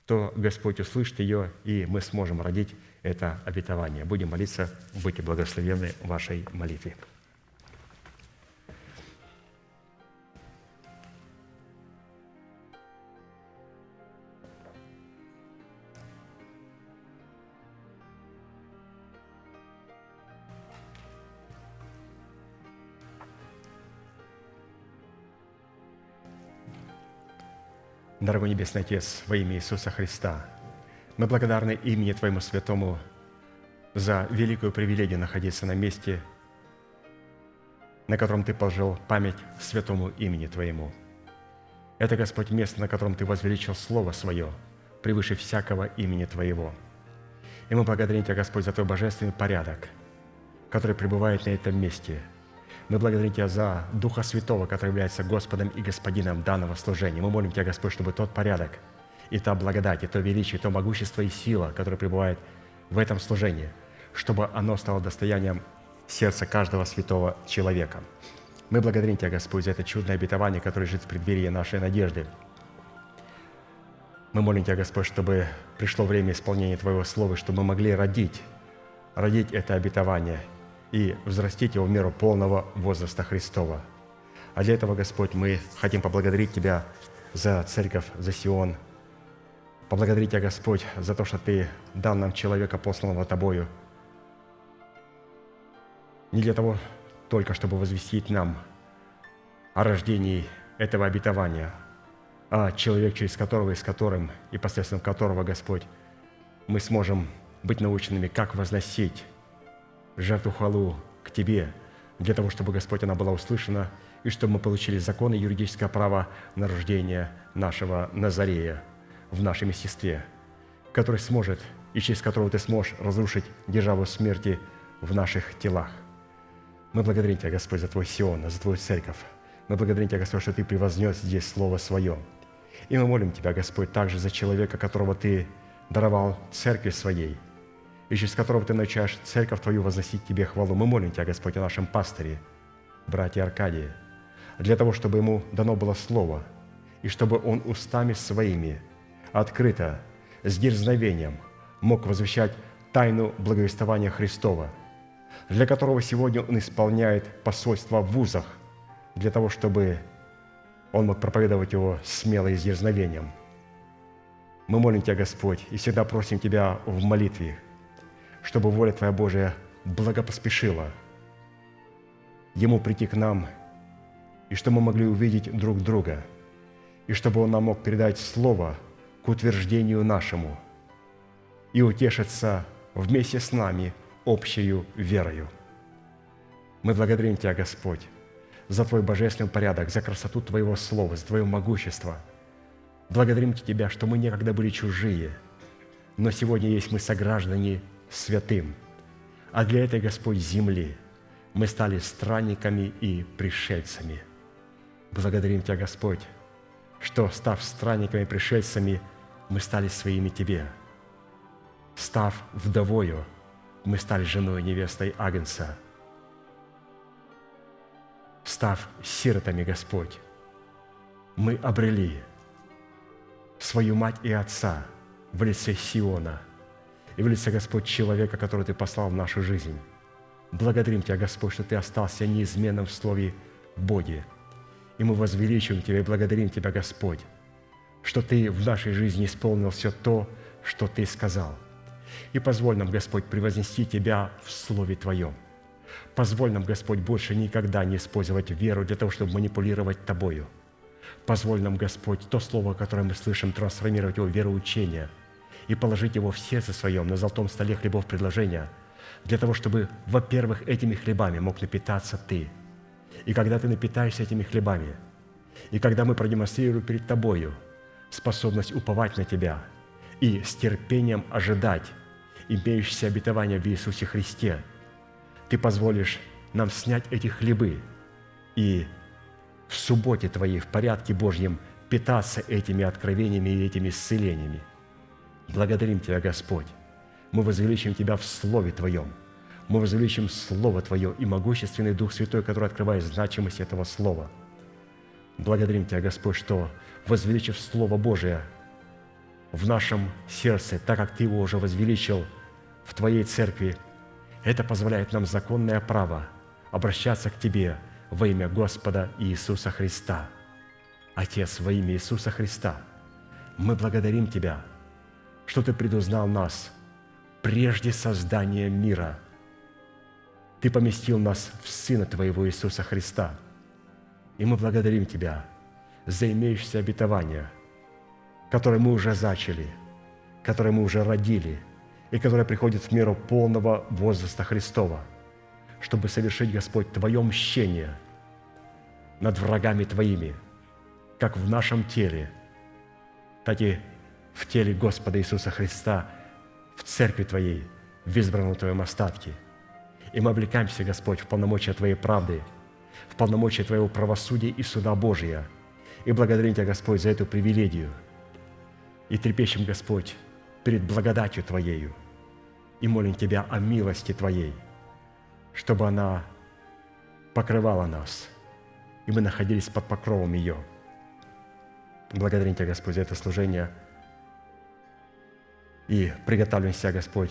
то Господь услышит ее, и мы сможем родить это обетование. Будем молиться, будьте благословенны вашей молитве. Дорогой Небесный Отец, во имя Иисуса Христа, мы благодарны имени Твоему Святому за великую привилегию находиться на месте, на котором Ты положил память святому имени Твоему. Это, Господь, место, на котором Ты возвеличил Слово Свое превыше всякого имени Твоего. И мы благодарим Тебя, Господь, за Твой божественный порядок, который пребывает на этом месте – мы благодарим Тебя за Духа Святого, который является Господом и Господином данного служения. Мы молим Тебя, Господь, чтобы тот порядок и та благодать, и то величие, и то могущество и сила, которое пребывает в этом служении, чтобы оно стало достоянием сердца каждого святого человека. Мы благодарим Тебя, Господь, за это чудное обетование, которое лежит в преддверии нашей надежды. Мы молим Тебя, Господь, чтобы пришло время исполнения Твоего Слова, чтобы мы могли родить, родить это обетование – и взрастить его в меру полного возраста Христова. А для этого, Господь, мы хотим поблагодарить Тебя за церковь, за Сион. Поблагодарить Тебя, Господь, за то, что Ты дал нам человека, посланного Тобою. Не для того только, чтобы возвестить нам о рождении этого обетования, а человек, через которого и с которым, и посредством которого, Господь, мы сможем быть наученными, как возносить жертву хвалу к Тебе, для того, чтобы, Господь, она была услышана, и чтобы мы получили закон и юридическое право на рождение нашего Назарея в нашем естестве, который сможет и через которого Ты сможешь разрушить державу смерти в наших телах. Мы благодарим Тебя, Господь, за Твой Сион, за Твою церковь. Мы благодарим Тебя, Господь, что Ты превознес здесь Слово Свое. И мы молим Тебя, Господь, также за человека, которого Ты даровал церкви Своей – и через которого Ты начаешь церковь Твою возносить Тебе хвалу. Мы молим Тебя, Господь, о нашем пастыре, братья Аркадии, для того, чтобы ему дано было слово, и чтобы он устами своими открыто, с дерзновением мог возвещать тайну благовествования Христова, для которого сегодня он исполняет посольство в вузах, для того, чтобы он мог проповедовать его смело и с дерзновением. Мы молим Тебя, Господь, и всегда просим Тебя в молитве, чтобы воля Твоя Божия благопоспешила Ему прийти к нам, и чтобы мы могли увидеть друг друга, и чтобы Он нам мог передать Слово к утверждению нашему и утешиться вместе с нами общую верою. Мы благодарим Тебя, Господь, за Твой божественный порядок, за красоту Твоего Слова, за Твое могущество. Благодарим Тебя, что мы некогда были чужие, но сегодня есть мы сограждане святым. А для этой, Господь, земли мы стали странниками и пришельцами. Благодарим Тебя, Господь, что, став странниками и пришельцами, мы стали своими Тебе. Став вдовою, мы стали женой невестой Агнца. Став сиротами, Господь, мы обрели свою мать и отца в лице Сиона и в лице, Господь, человека, который Ты послал в нашу жизнь. Благодарим Тебя, Господь, что Ты остался неизменным в Слове Боге. И мы возвеличиваем Тебя и благодарим Тебя, Господь, что Ты в нашей жизни исполнил все то, что Ты сказал. И позволь нам, Господь, превознести Тебя в Слове Твоем. Позволь нам, Господь, больше никогда не использовать веру для того, чтобы манипулировать Тобою. Позволь нам, Господь, то слово, которое мы слышим, трансформировать его в вероучение и положить его в сердце своем на золотом столе хлебов предложения, для того, чтобы, во-первых, этими хлебами мог напитаться Ты. И когда Ты напитаешься этими хлебами, и когда мы продемонстрируем перед Тобою способность уповать на Тебя и с терпением ожидать имеющееся обетование в Иисусе Христе, Ты позволишь нам снять эти хлебы и в субботе Твоей, в порядке Божьем, питаться этими откровениями и этими исцелениями. Благодарим Тебя, Господь. Мы возвеличим Тебя в Слове Твоем. Мы возвеличим Слово Твое и могущественный Дух Святой, который открывает значимость этого Слова. Благодарим Тебя, Господь, что, возвеличив Слово Божие в нашем сердце, так как Ты его уже возвеличил в Твоей церкви, это позволяет нам законное право обращаться к Тебе – во имя Господа Иисуса Христа. Отец, во имя Иисуса Христа, мы благодарим Тебя, что Ты предузнал нас прежде создания мира. Ты поместил нас в Сына Твоего Иисуса Христа. И мы благодарим Тебя за имеющееся обетование, которое мы уже зачали, которое мы уже родили, и которое приходит в меру полного возраста Христова – чтобы совершить, Господь, Твое мщение над врагами Твоими, как в нашем теле, так и в теле Господа Иисуса Христа, в церкви Твоей, в избранном Твоем остатке. И мы облекаемся, Господь, в полномочия Твоей правды, в полномочия Твоего правосудия и суда Божия. И благодарим Тебя, Господь, за эту привилегию. И трепещем, Господь, перед благодатью Твоею. И молим Тебя о милости Твоей – чтобы она покрывала нас, и мы находились под покровом ее. Благодарим Тебя, Господь, за это служение. И приготовим себя, Господь,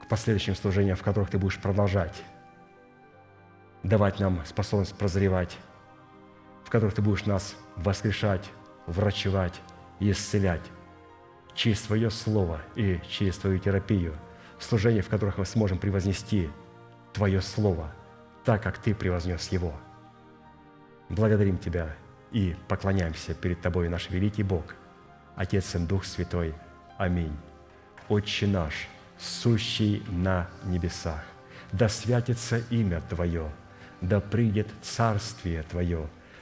к последующим служениям, в которых Ты будешь продолжать давать нам способность прозревать, которых Ты будешь нас воскрешать, врачевать исцелять через Твое Слово и через Твою терапию – служения, в которых мы сможем превознести Твое Слово, так, как Ты превознес его. Благодарим Тебя и поклоняемся перед Тобой, наш великий Бог, Отец и Дух Святой. Аминь. Отче наш, сущий на небесах, да святится имя Твое, да придет царствие Твое,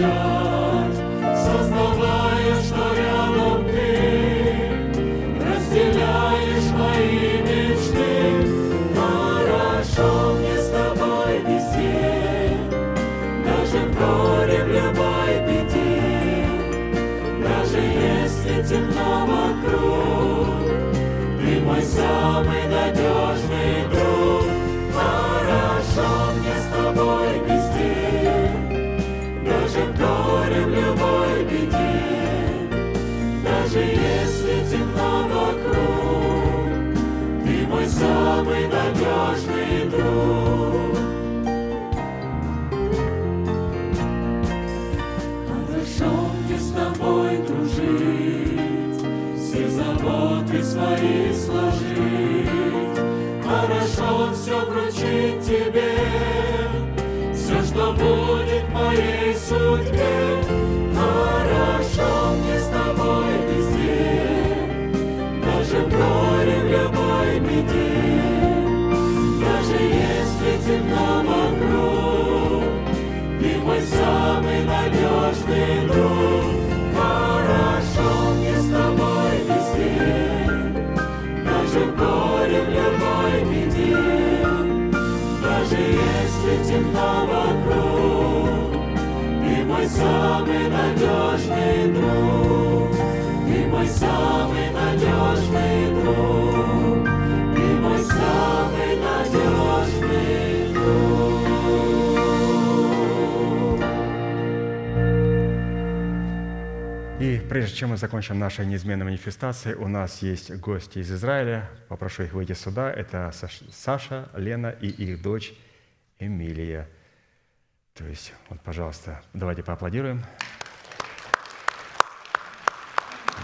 Молчать, рядом ты разделяешь мои мечты. Хорошо мне с тобой везде, даже в горе, в любой беде, даже если темно вокруг. Ты мой самый сложить. Хорошо все темно вокруг. Ты мой самый надежный друг. Ты мой самый надежный друг. Ты мой самый надежный друг. И прежде чем мы закончим нашей неизменной манифестацией, у нас есть гости из Израиля. Попрошу их выйти сюда. Это Саш- Саша, Лена и их дочь Эмилия. То есть, вот, пожалуйста, давайте поаплодируем.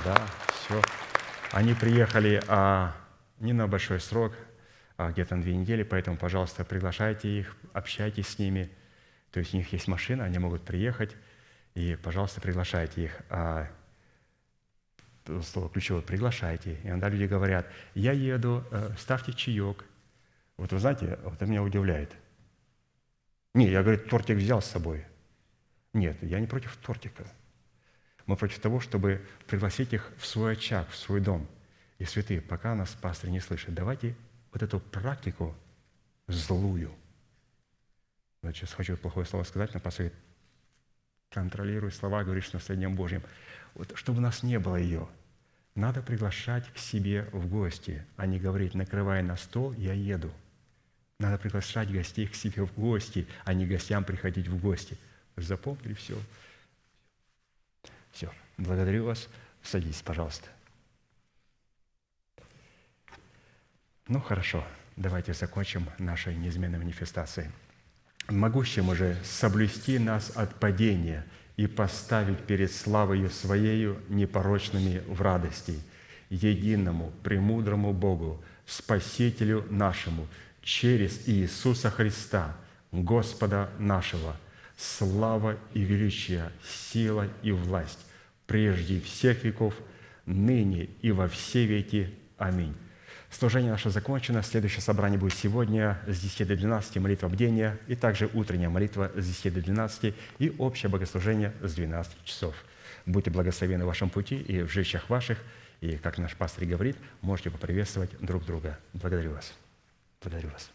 Да, все. Они приехали а, не на большой срок, а где-то на две недели, поэтому, пожалуйста, приглашайте их, общайтесь с ними. То есть у них есть машина, они могут приехать, и, пожалуйста, приглашайте их. А, слово ключевое «приглашайте». Иногда люди говорят, я еду, э, ставьте чаек. Вот вы знаете, вот это меня удивляет. Не, я, говорю, тортик взял с собой. Нет, я не против тортика. Мы против того, чтобы пригласить их в свой очаг, в свой дом. И святые, пока нас пастор не слышит, давайте вот эту практику злую. Вот сейчас хочу плохое слово сказать, но пастор говорит, контролируй слова, говоришь наследием Божьим. Вот, чтобы у нас не было ее, надо приглашать к себе в гости, а не говорить, накрывай на стол, я еду. Надо приглашать гостей к себе в гости, а не гостям приходить в гости. Запомнили все? Все. Благодарю вас. Садитесь, пожалуйста. Ну, хорошо. Давайте закончим нашей неизменной манифестацией. Могущему же соблюсти нас от падения и поставить перед славою Своею непорочными в радости, единому, премудрому Богу, Спасителю нашему, через Иисуса Христа, Господа нашего, слава и величие, сила и власть, прежде всех веков, ныне и во все веки. Аминь. Служение наше закончено. Следующее собрание будет сегодня с 10 до 12, молитва бдения, и также утренняя молитва с 10 до 12 и общее богослужение с 12 часов. Будьте благословены в вашем пути и в жилищах ваших, и, как наш пастор говорит, можете поприветствовать друг друга. Благодарю вас. Благодарю вас.